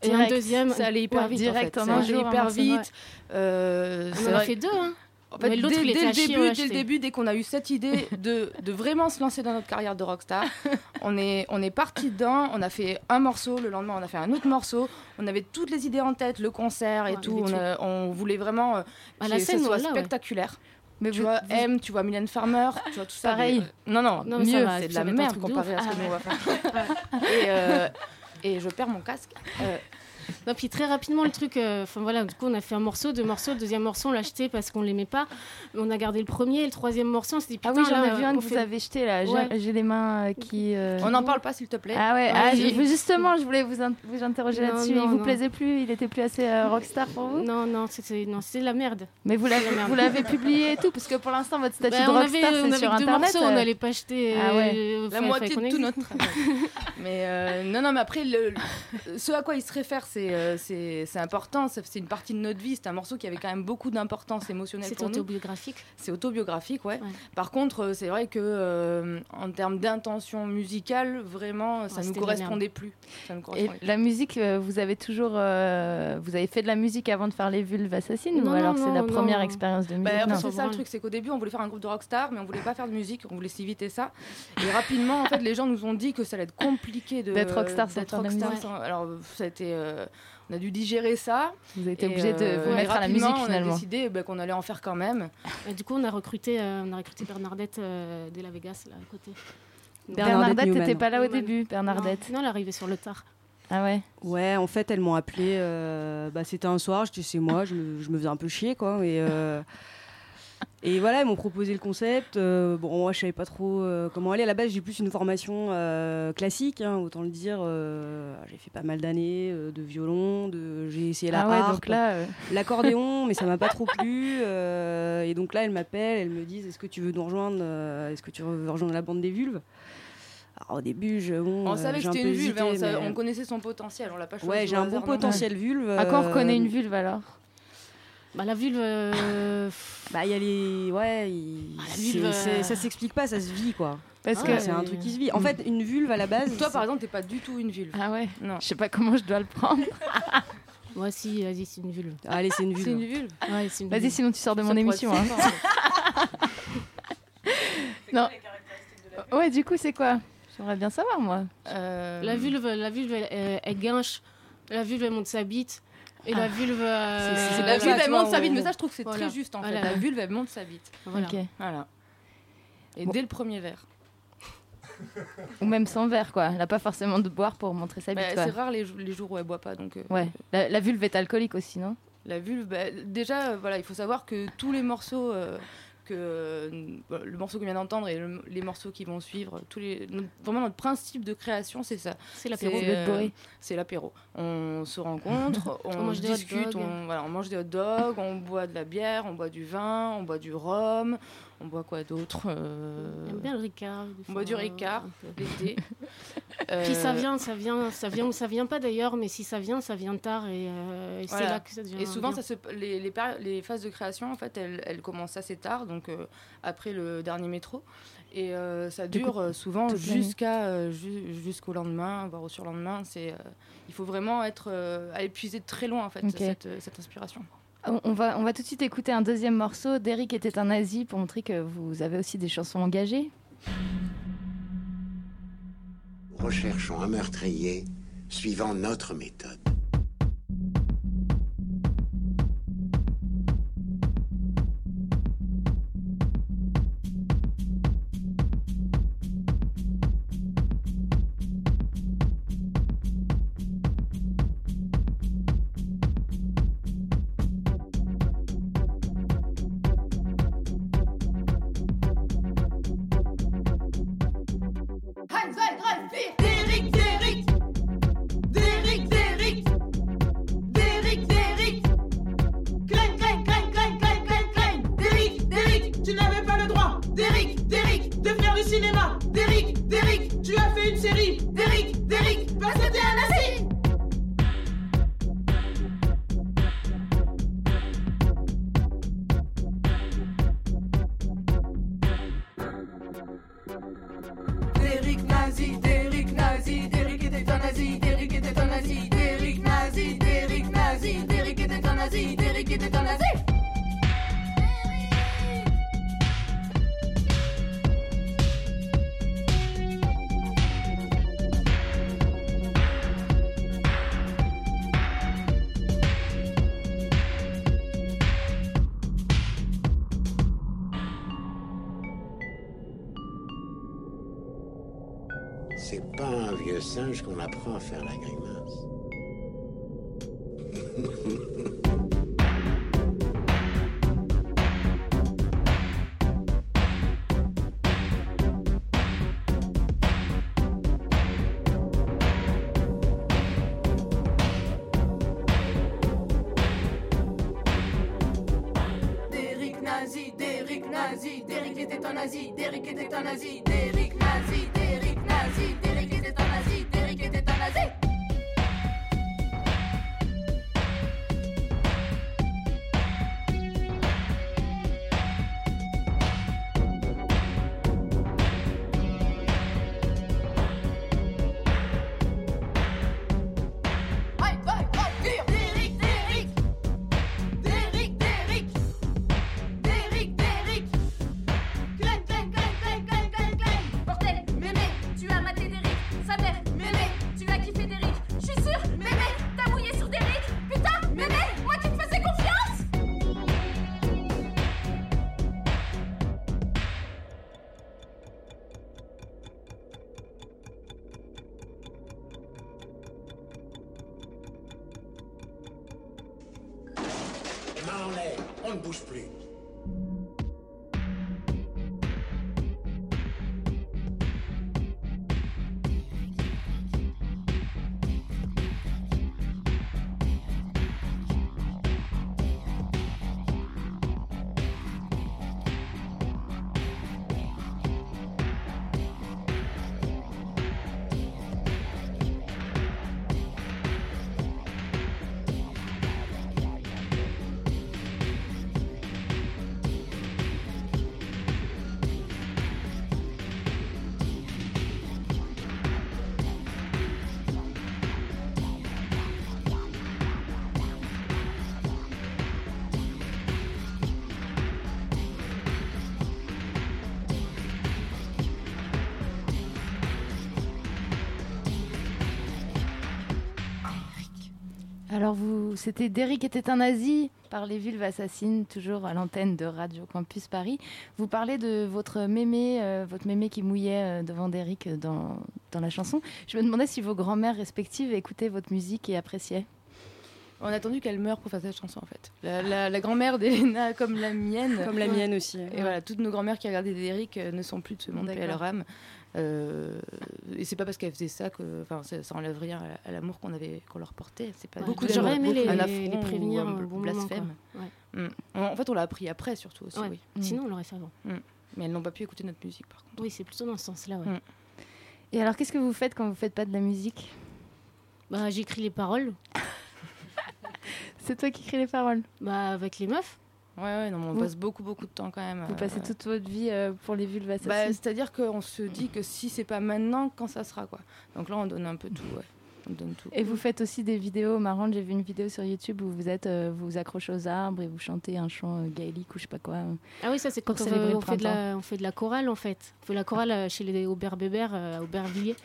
Et un dhyper Ça allait hyper vite, en Direct, fait. en Ça un jour, hyper ouais. vite. Euh, On en a fait deux, hein. En fait, dès, le début, dès le j'étais- début, dès qu'on a eu cette idée de, de vraiment se lancer dans notre carrière de rockstar, [LAUGHS] on est, on est parti dedans, on a fait un morceau, le lendemain on a fait un autre morceau, on avait toutes les idées en tête, le concert et Ouais, tout, on, avait a- on voulait vraiment euh, que scène, soit ouais. spectaculaire. Mais tu vous- vois, vous- M, tu vois Mylène Farmer, tu vois tout ça. Pareil. mais- non, non, Non, mais ça mieux, c'est de ça la merde comparé à ce que nous on va faire. [LAUGHS] et, euh, et je perds mon casque. Euh, Non, puis très rapidement, le truc, euh, enfin voilà, du coup, on a fait un morceau, deux morceaux, le deuxième morceau, on l'a acheté parce qu'on l'aimait pas. Mais on a gardé le premier, et le troisième morceau, on s'est dit, Ah putain, oui, j'en ai vu un que vous fait- avez jeté là. J'ai- Ouais. Les mains euh, qui. euh, on n'en parle pas s'il te plaît. Ah ouais, ah, justement, je voulais vous, in- vous interroger là-dessus. Il vous non. plaisait plus Il était plus assez euh, rockstar pour vous? Non, non, c'était de la merde. Mais vous l'avez, publié et tout, parce que pour l'instant, votre statut Bah, de rockstar, c'est sur Internet. morceaux, on euh. n'allait pas acheter Ah ouais. euh, la moitié de tout notre travail. [LAUGHS] mais euh, non, non, mais après, ce à quoi il se réfère, c'est euh, c'est c'est important. C'est c'est une partie de notre vie. C'est un morceau qui avait quand même beaucoup d'importance émotionnelle C'est pour nous. autobiographique? C'est autobiographique, ouais. Par contre, euh, c'est vrai que euh, en termes d'intention musicale, vraiment, ça Ouais, ne nous correspondait plus. Ça nous Et correspondait plus. la musique, euh, vous avez toujours, euh, vous avez fait de la musique avant de faire les vulves assassines Non, ou alors c'est la première non. expérience de musique Bah, fait, Non. c'est ça le truc, c'est qu'au début on voulait faire un groupe de rockstar, mais on voulait pas faire de musique, on voulait s'éviter ça. Et rapidement, en fait, les gens nous ont dit que ça allait être compliqué de D'être rockstar rockstar musique. sans- Alors ça a été, euh, on a dû digérer ça. Vous avez été obligé de vous mais mettre à la rapidement, musique, finalement. On a décidé bah, qu'on allait en faire quand même. [LAUGHS] Et du coup, on a recruté, euh, on a recruté Bernardette euh, de la Vegas, là, à côté. Bernardette, t'étais pas là au début, Bernardette. Non, non, elle est arrivée sur le tard. Ah ouais Ouais, en fait, elles m'ont appelé. euh, bah, C'était un soir, j'étais chez moi, je me, je me faisais un peu chier, quoi. Et, euh, [LAUGHS] et voilà, elles m'ont proposé le concept. euh, bon, moi, je savais pas trop euh, comment aller. À la base, j'ai plus une formation euh, classique, hein, autant le dire. euh, j'ai fait pas mal d'années euh, de violon, de... j'ai essayé la Ah ouais, harpe, euh. l'accordéon, [LAUGHS] mais ça m'a pas trop plu. euh, et donc là, elles m'appellent, elles me disent Est-ce que tu veux nous rejoindre euh, Est-ce que tu veux rejoindre la bande des vulves? Alors, au début, je, bon, on euh, savait que un c'était une vulve, hein, on, hésité, savait- mais- on connaissait son potentiel, on l'a pas choisi. Ouais, j'ai un bon potentiel vulve. À quoi on reconnaît une vulve alors? Bah, la vulve. euh, [LAUGHS] Bah, il y a les. Ouais, la c'est- vulve, euh, ça s'explique pas, ça se vit quoi. Parce Ah que- c'est un truc qui se vit. En fait, une vulve à la base. Toi, par exemple, t'es pas du tout une vulve. Ah ouais Non. Je sais pas comment je dois le prendre. [LAUGHS] Moi, si, vas-y, c'est une vulve. Allez, c'est une vulve. C'est une vulve Ouais, c'est une Vas-y, sinon tu sors de Ça mon émission. hein. non. Ouais, du coup, c'est quoi? J'aimerais bien savoir, moi. Euh, La vulve, la vulve, elle, elle- elle guinche. La vulve, elle monte sa bite. Et la Ah. vulve. euh, C'est- c'est la vulve, elle monte sa bite, mais ça, je trouve que c'est voilà. très juste en fait. La vulve, elle monte sa bite. Voilà. Et dès le premier verre. Ou même sans verre, quoi. Elle n'a pas forcément de boire pour montrer sa bite. Bah, c'est rare les, jou- les jours où elle boit pas. Donc, euh, Ouais. La, la vulve est alcoolique aussi, non? La vulve, bah, déjà, euh, voilà, il faut savoir que tous les morceaux, euh, que euh, le morceau qu'on vient d'entendre et le- les morceaux qui vont suivre, tous les, notre- vraiment notre principe de création, c'est ça. C'est l'apéro. C'est l'apéro. On se rencontre, [LAUGHS] on, mange discute, dogs. on, voilà, on mange des hot dogs, on boit de la bière, on boit du vin, on boit du rhum, on boit quoi d'autre euh, J'aime bien le Ricard. On boit du Ricard l'été. [LAUGHS] Puis ça Euh, vient, ça vient, ça vient ou ça vient pas d'ailleurs, mais si ça vient, ça vient tard et, euh, et c'est là que ça devient. Et souvent, bien. ça se, les, les, péri- les phases de création, en fait, elles, elles commencent assez tard, donc euh, après le dernier métro. Et euh, ça coup, dure souvent jusqu'à ju- jusqu'au lendemain, voire au surlendemain. C'est, euh, il faut vraiment être euh, aller puiser de très loin, en fait, cette inspiration. On va, tout de suite écouter un deuxième morceau. Derrick était un nazi pour montrer que vous avez aussi des chansons engagées. Recherchons un meurtrier suivant notre méthode. Nazi, Derrick était un nazi, Derrick nazi, Derrick nazi, Derrick était un nazi, Derrick était un nazi. À faire la grimace. On ne bouge plus. Vous, c'était Derrick était un nazi par les vulves assassines, toujours à l'antenne de Radio Campus Paris. Vous parlez de votre mémé, euh, votre mémé qui mouillait euh, devant Derrick euh, dans, dans la chanson. Je me demandais si vos grand-mères respectives écoutaient votre musique et appréciaient. On a attendu qu'elle meure pour faire cette chanson en fait. La, la- la grand-mère d'Elena [LAUGHS] comme la mienne. Comme la mienne aussi. Et Ouais. voilà, toutes nos grand-mères qui regardaient Derrick euh, ne sont plus de ce monde, paix à leur âme. Euh, et c'est pas parce qu'elle faisait ça que, enfin, ça, ça enlève rien à, à l'amour qu'on avait, qu'on leur portait. C'est pas Ouais, tout j'aurais aimé les- prévenir un au bon moment, blasphème. Ouais. Mm. En fait, on l'a appris après surtout aussi. Ouais. oui. Sinon, on l'aurait fait avant. Mm. Mais elles n'ont pas pu écouter notre musique par contre. Oui, c'est plutôt dans ce sens-là. Ouais. Mm. Et alors, qu'est-ce que vous faites quand vous faites pas de la musique? Bah, j'écris les paroles. [LAUGHS] C'est toi qui écris les paroles? Bah, avec les meufs. Ouais, ouais, non, on Vous- passe beaucoup, beaucoup de temps quand même. Vous euh, passez toute votre vie euh, pour les vulves assassines Bah, C'est-à-dire qu'on se dit que si c'est pas maintenant, quand ça sera quoi. Donc là, on donne un peu tout. Ouais. on donne tout. Et vous faites aussi des vidéos marrantes. J'ai vu une vidéo sur YouTube où vous êtes, euh, vous vous accrochez aux arbres et vous chantez un chant euh, gaélique ou je sais pas quoi. Ah oui, ça c'est quand on, fait de la, on fait de la chorale en fait. On fait la chorale euh, chez les Aubert Bébert euh, à Aubervilliers.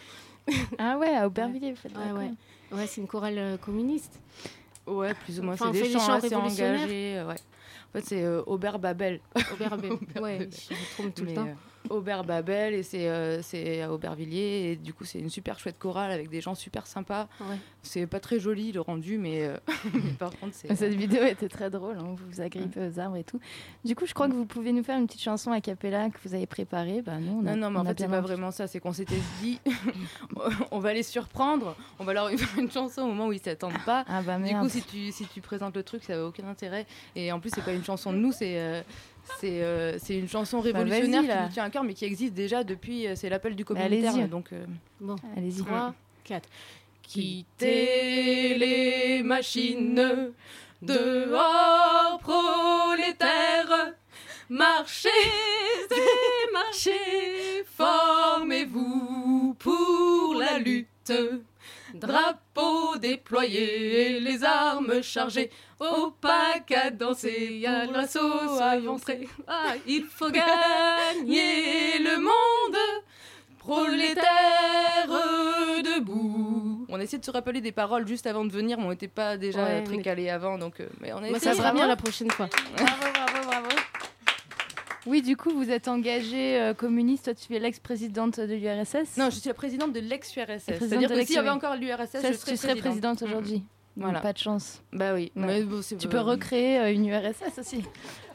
Ah ouais, à Aubervilliers, vous faites de la Ouais, ouais. chorale. Ouais, c'est une chorale euh, communiste. Ouais, plus ou moins. Enfin, c'est des des chants, chants assez engagés. euh, ouais. En fait, c'est euh, Aubert Babel. Aubert Bébert. [LAUGHS] ouais, [LAUGHS] je me trompe tout le Mais, temps. Euh, Aubert Babel et c'est euh, c'est à Aubervilliers et du coup c'est une super chouette chorale avec des gens super sympas. Ouais. C'est pas très joli le rendu mais, euh, [LAUGHS] mais par contre c'est Cette vidéo était très drôle, hein, vous vous agrippez aux arbres et tout. Du coup, je crois que vous pouvez nous faire une petite chanson a cappella que vous avez préparée. Bah, nous, on a, Non, non, mais en fait, c'est pas vraiment ça. C'est qu'on s'était dit, [LAUGHS] on va les surprendre, on va leur [LAUGHS] faire une chanson au moment où ils s'attendent pas. Ah bah du coup, si tu, si tu présentes le truc, ça n'a aucun intérêt. Et en plus, c'est pas une chanson de nous, c'est. euh, c'est euh, c'est une chanson Bah, révolutionnaire qui nous tient à cœur, mais qui existe déjà depuis. euh, C'est l'appel du Bah, communautaire. donc, euh, Bon, Allez-y. 3, 4. Quittez les machines dehors, prolétaires. Marchez et marchez, formez-vous pour la lutte. Drapeau déployé, les armes chargées, au pas qu'à danser, à l'assaut avancé. Ah, il faut gagner le monde, prolétaires debout. On essaie de se rappeler des paroles juste avant de venir, mais on n'était pas déjà Ouais, très avant, donc euh, mais on a Bah, ça sera bien la prochaine fois. Bravo, bravo, bravo. Oui, du coup, vous êtes engagée euh, communiste. Toi, tu es l'ex-présidente de l'URSS. Non, je suis la présidente de l'ex-URSS. de que s'il y avait encore l'URSS, je tu serais serais présidente. présidente aujourd'hui. Voilà. Pas de chance. Bah oui, Ouais. mais bon, Tu peux recréer euh, une URSS aussi.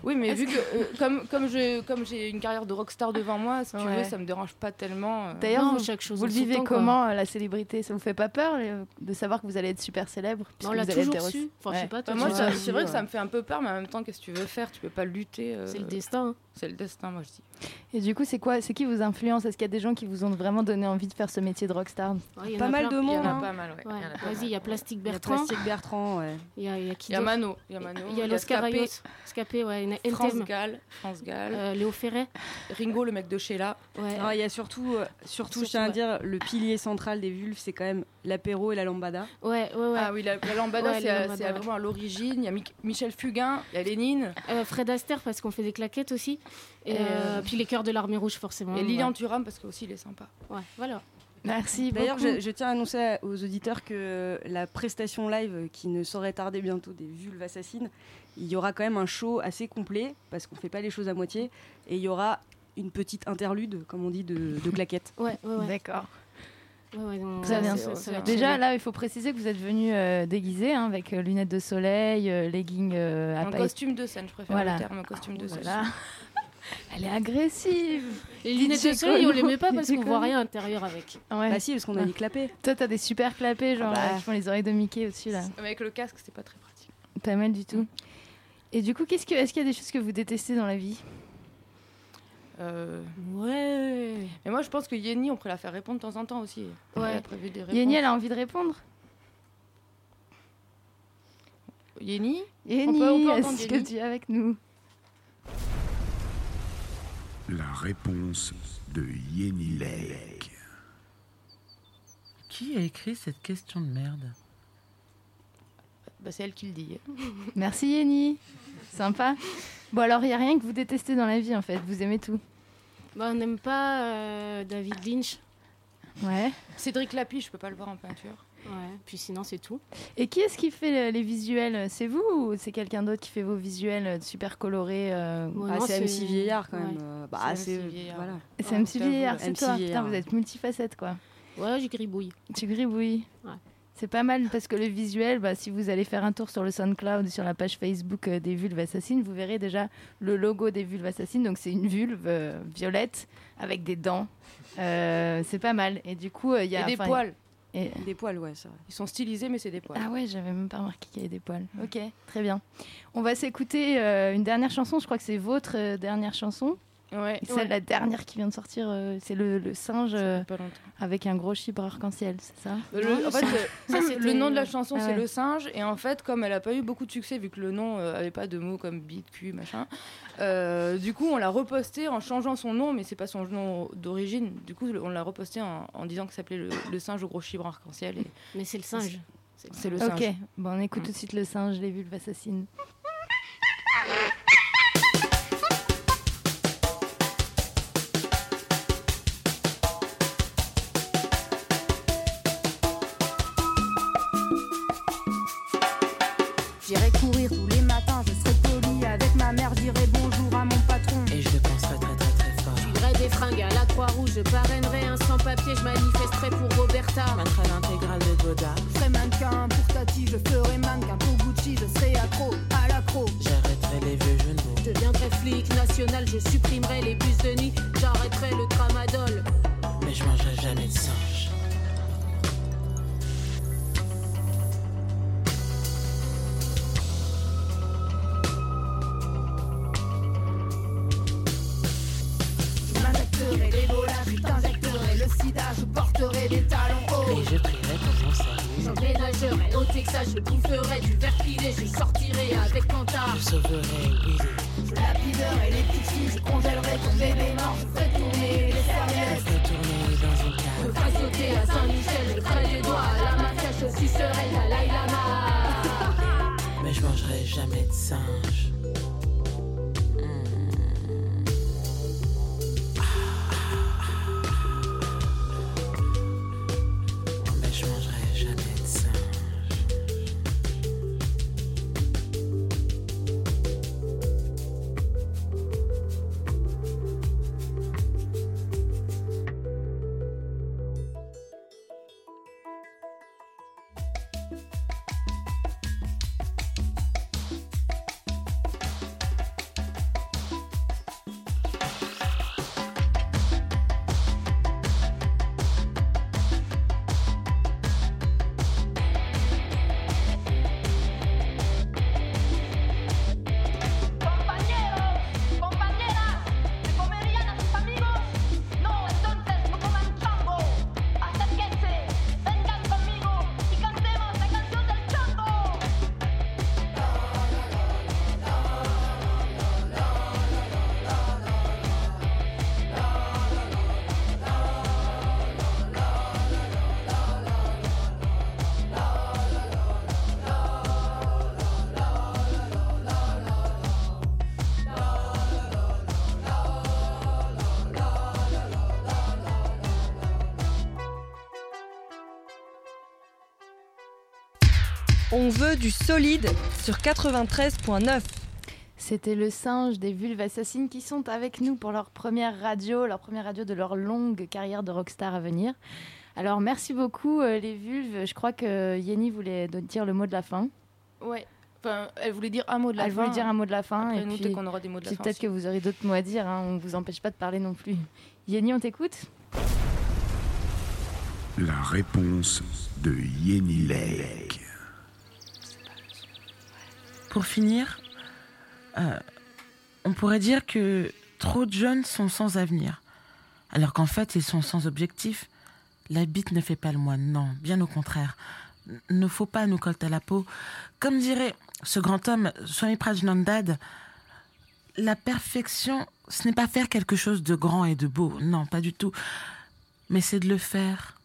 Oui, mais vu que euh, comme comme je comme j'ai une carrière de rockstar devant moi, si tu Ouais. veux, ça me dérange pas tellement. euh. D'ailleurs, Non, vous, chaque chose vous en le vivez temps, comment, euh, la célébrité? Ça vous fait pas peur euh, de savoir que vous allez être super célèbre? On l'a être toujours su. Enfin, je sais Ouais. pas, Bah, toi, moi, c'est vrai que ça me fait un peu peur, mais en même temps, qu'est-ce que tu veux faire? Tu peux pas lutter. euh, C'est le destin. hein. C'est le destin, moi je dis. Et du coup, c'est quoi C'est qui vous influence? Est-ce qu'il y a des gens qui vous ont vraiment donné envie de faire ce métier de rockstar? Y Pas a mal plein. de Il y monde. en a hein. pas mal, ouais. Ouais, Il y en a pas Vas-y, mal. il y a Plastique Il y a Bertrand. Bertrand. Il y a, qui Il y a Mano, il y a Mano, Il y a. Scapé, ouais. A France. Gall, France Gall, Euh, Léo Ferret. Ringo, le mec de Sheila. Ouais. Il y a surtout, euh, surtout, je Surtout, tiens à dire, le pilier central des vulves, c'est quand même l'apéro et la lambada. Ouais, ouais, ouais. Ah oui, la, la lambada, Ouais, c'est vraiment à l'origine. Il y a Mi- Michel Fugain, il y a Lénine, Euh, Fred Astaire, parce qu'on fait des claquettes aussi. Et euh, euh, puis les cœurs de l'armée rouge, forcément. et Lilian ouais. Thuram, parce que aussi il est sympa. Ouais, voilà. Merci D'ailleurs, beaucoup. je, je tiens à annoncer aux auditeurs que la prestation live qui ne saurait tarder bientôt des vulves assassines, il y aura quand même un show assez complet parce qu'on fait pas les choses à moitié et il y aura une petite interlude, comme on dit, de, de claquettes. Ouais, ouais, ouais. D'accord. Ouais, bien. ça- ça va être Déjà, là, il faut préciser que vous êtes venu euh, déguisé hein, avec euh, lunettes de soleil, euh, leggings à Un costume de scène, je préfère Voilà. le terme costume de scène. Elle est agressive. Les lunettes de soleil, on les met pas parce qu'on voit rien à l'intérieur avec. Ouais. Bah si, parce qu'on a Ah. des clapets. Toi, t'as des super clapets, genre, Ah bah. euh, qui font les oreilles de Mickey au-dessus, là. Mais avec le casque, c'est pas très pratique. Pas mal du tout. Et du coup, qu'est-ce que, est-ce qu'il y a des choses que vous détestez dans la vie? Euh, Ouais. Mais moi, je pense que Yenny, on pourrait la faire répondre de temps en temps aussi. Ouais. Elle a prévu des réponses. Yenny, elle a envie de répondre? Yenny? Yenny, est-ce que tu es avec nous? La réponse de Yenny Lake. Qui a écrit cette question de merde? Bah, C'est elle qui le dit. [LAUGHS] Merci Yenny. Sympa. Bon, alors, il n'y a rien que vous détestez dans la vie, en fait. Vous aimez tout. Bah, on n'aime pas euh, David Lynch. Ouais. Cédric Lapi, je peux pas le voir en peinture. Ouais, puis sinon, c'est tout. Et qui est-ce qui fait le- les visuels? C'est vous ou c'est quelqu'un d'autre qui fait vos visuels euh, super colorés euh, Ouais, Ah, c'est MC Vieillard quand ouais. même. Euh, bah, C'est MC Vieillard. voilà. C'est MC Vieillard, ouais. c'est toi. Putain, vous êtes multifacette, quoi. Ouais, j'ai gribouille. Tu gribouilles. Ouais. C'est pas mal parce que le visuel, bah, si vous allez faire un tour sur le SoundCloud, sur la page Facebook euh, des Vulves Assassines, vous verrez déjà le logo des Vulves Assassines. Donc c'est une vulve euh, violette avec des dents. Euh, c'est pas mal. Et du coup, euh, il y a Et des poils. Et- Des poils, ouais. Ils sont stylisés, mais c'est des poils. Ah ouais, j'avais même pas remarqué qu'il y avait des poils. Ok, très bien. On va s'écouter euh, une dernière chanson. Je crois que c'est votre euh, dernière chanson. Ouais. Celle, Ouais. la dernière qui vient de sortir, euh, c'est le, le singe euh, avec un gros chibre arc-en-ciel, c'est ça? Le, en fait, Ça, euh, [LAUGHS] le nom de la chanson, Ah c'est. Le Singe. Et en fait, comme elle a pas eu beaucoup de succès, vu que le nom euh, avait pas de mots comme bite, cul, machin, euh, du coup, on l'a reposté en changeant son nom, mais c'est pas son nom d'origine. Du coup, on l'a reposté en, en disant que ça s'appelait le, le Singe au gros chibre arc-en-ciel. et- Mais c'est le singe. C'est c'est le singe. Ok, bon, on écoute tout de suite le singe, les vulves assassines. Les matins, je serai poli avec ma mère, je dirai bonjour à mon patron. Et je le penserai très très très fort. J'filerai des fringues à la Croix-Rouge, je parrainerai un sans-papier, je manifesterai pour Roberta. Je mettrai l'intégrale de Godard. Je serai mannequin pour Tati, je ferai mannequin pour Gucci, je serai accro à l'accro. J'arrêterai les vieux mots. Je deviendrai flic national, je supprimerai les bus de nuit, j'arrêterai le tramadol. Mais je mangerai mon salut. J'emménagerai au Texas, je boufferai du verre pilé, je sortirai avec Cantar. Je sauverai Willy. Je lapiderai les petites filles, je congèlerai ton bébé mort, je ferai tourner les Je serviettes. ferai tourner dans une Je cave. ferai sauter à Saint-Michel, je ferai des doigts à la mafia, je sucerai le Dalai Lama. Mais je mangerai jamais de singe. Veut du solide sur 93.9. C'était le singe des vulves assassines qui sont avec nous pour leur première radio, leur première radio de leur longue carrière de rockstar à venir. Alors merci beaucoup euh, les vulves. Je crois que Yenny voulait dire le mot de la fin. Ouais. Enfin, elle voulait dire un mot de la Elle fin. voulait dire un mot de la fin. Après, et nous, puis, qu'on aura des mots de la fin Peut-être que vous aurez d'autres mots à dire. Hein. On ne vous empêche pas de parler non plus. Yenny, on t'écoute La réponse de Yenny Lake. Pour finir, euh, on pourrait dire que trop de jeunes sont sans avenir, alors qu'en fait ils sont sans objectif. La bite ne fait pas le moine, non, bien au contraire. Ne faut pas nous coller à la peau. Comme dirait ce grand homme, Swami Prajnandad, la perfection, ce n'est pas faire quelque chose de grand et de beau, non, pas du tout. Mais c'est de le faire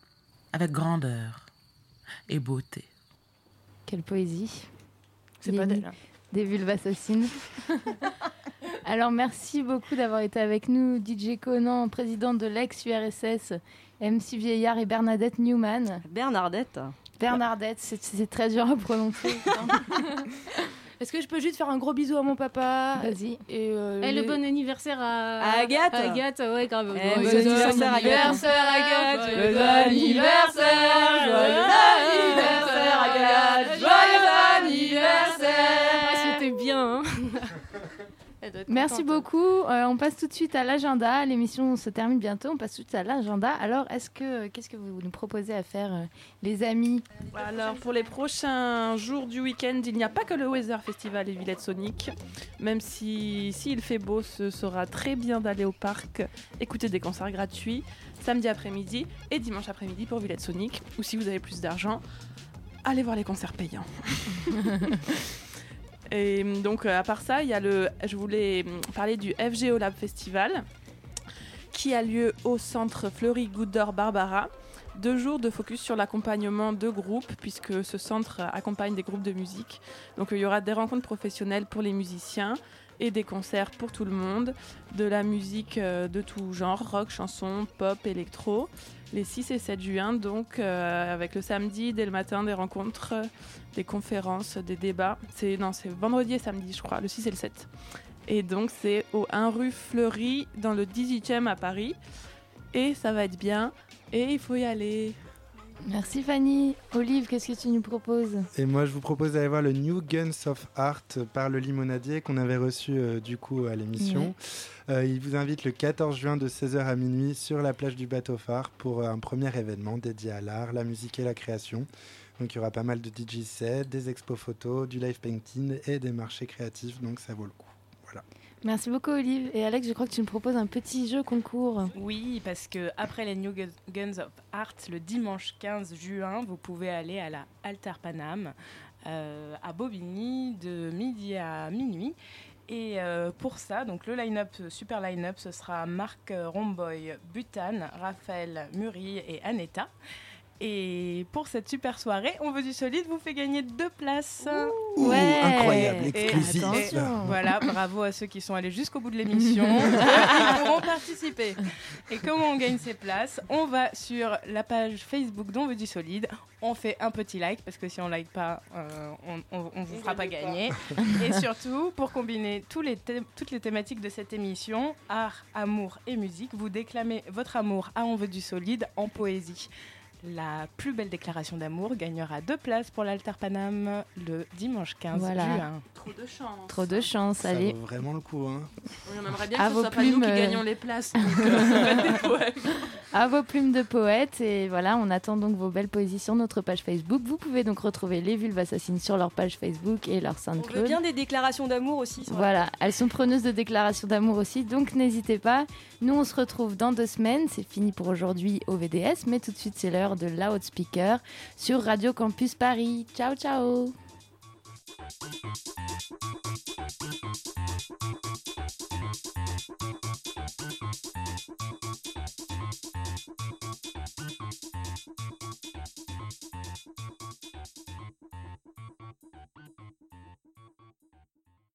avec grandeur et beauté. Quelle poésie. C'est pas Yenny, d'elle, hein. Des vulves assassines. [LAUGHS] Alors merci beaucoup d'avoir été avec nous, DJ Conan, président de l'ex-URSS, MC Vieillard et Bernadette Newman. Bernadette. Bernadette, c'est- c'est très dur à prononcer. [LAUGHS] [LAUGHS] Est-ce que je peux juste faire un gros bisou à mon papa Vas-y. Et euh, Eh, le bon anniversaire à... À Agathe. Agathe, ouais, grave. Eh, Bon, bon joyeux anniversaire, anniversaire, Agathe. Agathe. Joyeux anniversaire, joyeux anniversaire, Agathe. Merci beaucoup. Euh, on passe tout de suite à l'agenda. L'émission se termine bientôt. On passe tout de suite à l'agenda. Alors, est-ce que qu'est-ce que vous nous proposez à faire, euh, les amis? Alors pour les prochains jours du week-end, il n'y a pas que le Weather Festival et Villette Sonic. Même si s'il fait beau, ce sera très bien d'aller au parc, écouter des concerts gratuits samedi après-midi et dimanche après-midi pour Villette Sonic. Ou si vous avez plus d'argent, allez voir les concerts payants. [LAUGHS] Et donc, euh, à part ça, il y a le, je voulais hum, parler du FGO Lab Festival qui a lieu au centre Fleury Goudor Barbara. Deux jours de focus sur l'accompagnement de groupes, puisque ce centre accompagne des groupes de musique. Donc, il y aura des rencontres professionnelles pour les musiciens et des concerts pour tout le monde, de la musique euh, de tout genre, rock, chanson, pop, électro, les 6 et 7 juin, donc euh, avec le samedi, dès le matin, des rencontres, euh, des conférences, des débats. C'est non, c'est vendredi et samedi, je crois, le 6 et le 7. Et donc c'est au 1 rue Fleury, dans le 18e à Paris. Et ça va être bien, et il faut y aller. Merci Fanny. Olive, qu'est-ce que tu nous proposes? Et moi, je vous propose d'aller voir le New Guns of Art par le Limonadier qu'on avait reçu euh, du coup à l'émission. Euh, il vous invite le 14 juin de 16h à minuit sur la plage du bateau phare pour euh, un premier événement dédié à l'art, la musique et la création. Donc il y aura pas mal de DJ sets, des expos photos, du live painting et des marchés créatifs, donc ça vaut le coup. Voilà. Merci beaucoup Olive. Et Alex, je crois que tu nous proposes un petit jeu concours. Oui, parce que après les New Gu- Guns of Art, le dimanche 15 juin, vous pouvez aller à la Altar Panam euh, à Bobigny de midi à minuit. Et euh, pour ça, donc le line-up, super line-up, ce sera Marc euh, Romboy, Butan, Raphaël Muri et Aneta. Et pour cette super soirée, on veut du solide, vous fait gagner deux places. Ouh, Ouais. incroyable, exclusif. et voilà, bravo à ceux qui sont allés jusqu'au bout de l'émission. [LAUGHS] Ils pourront participer. Et comment on gagne ces places On va sur la page Facebook d'On veut du solide. On fait un petit like parce que si on like pas, euh, on, on vous fera pas gagne pas. gagner. Et surtout, pour combiner tous les thèmes- toutes les thématiques de cette émission, art, amour et musique, vous déclamez votre amour à On veut du solide en poésie. La plus belle déclaration d'amour gagnera deux places pour l'Altar Panam le dimanche 15 Voilà. juin. Trop de chance. Trop de chance, Ça allez. vaut vraiment le coup. Hein. Oui, on aimerait bien À que ce vos soit pas nous plumes, qui euh, gagnons les places. donc, euh. [LAUGHS] À vos plumes de poètes et voilà, on attend donc vos belles poésies sur notre page Facebook. Vous pouvez donc retrouver les vulves assassines sur leur page Facebook et leur On veut SoundCloud. bien des déclarations d'amour aussi. Voilà, elles sont preneuses de déclarations d'amour aussi, donc n'hésitez pas. Nous, on se retrouve dans deux semaines. C'est fini pour aujourd'hui au VDS, mais tout de suite, c'est l'heure de Loudspeaker sur Radio Campus Paris. Ciao, ciao.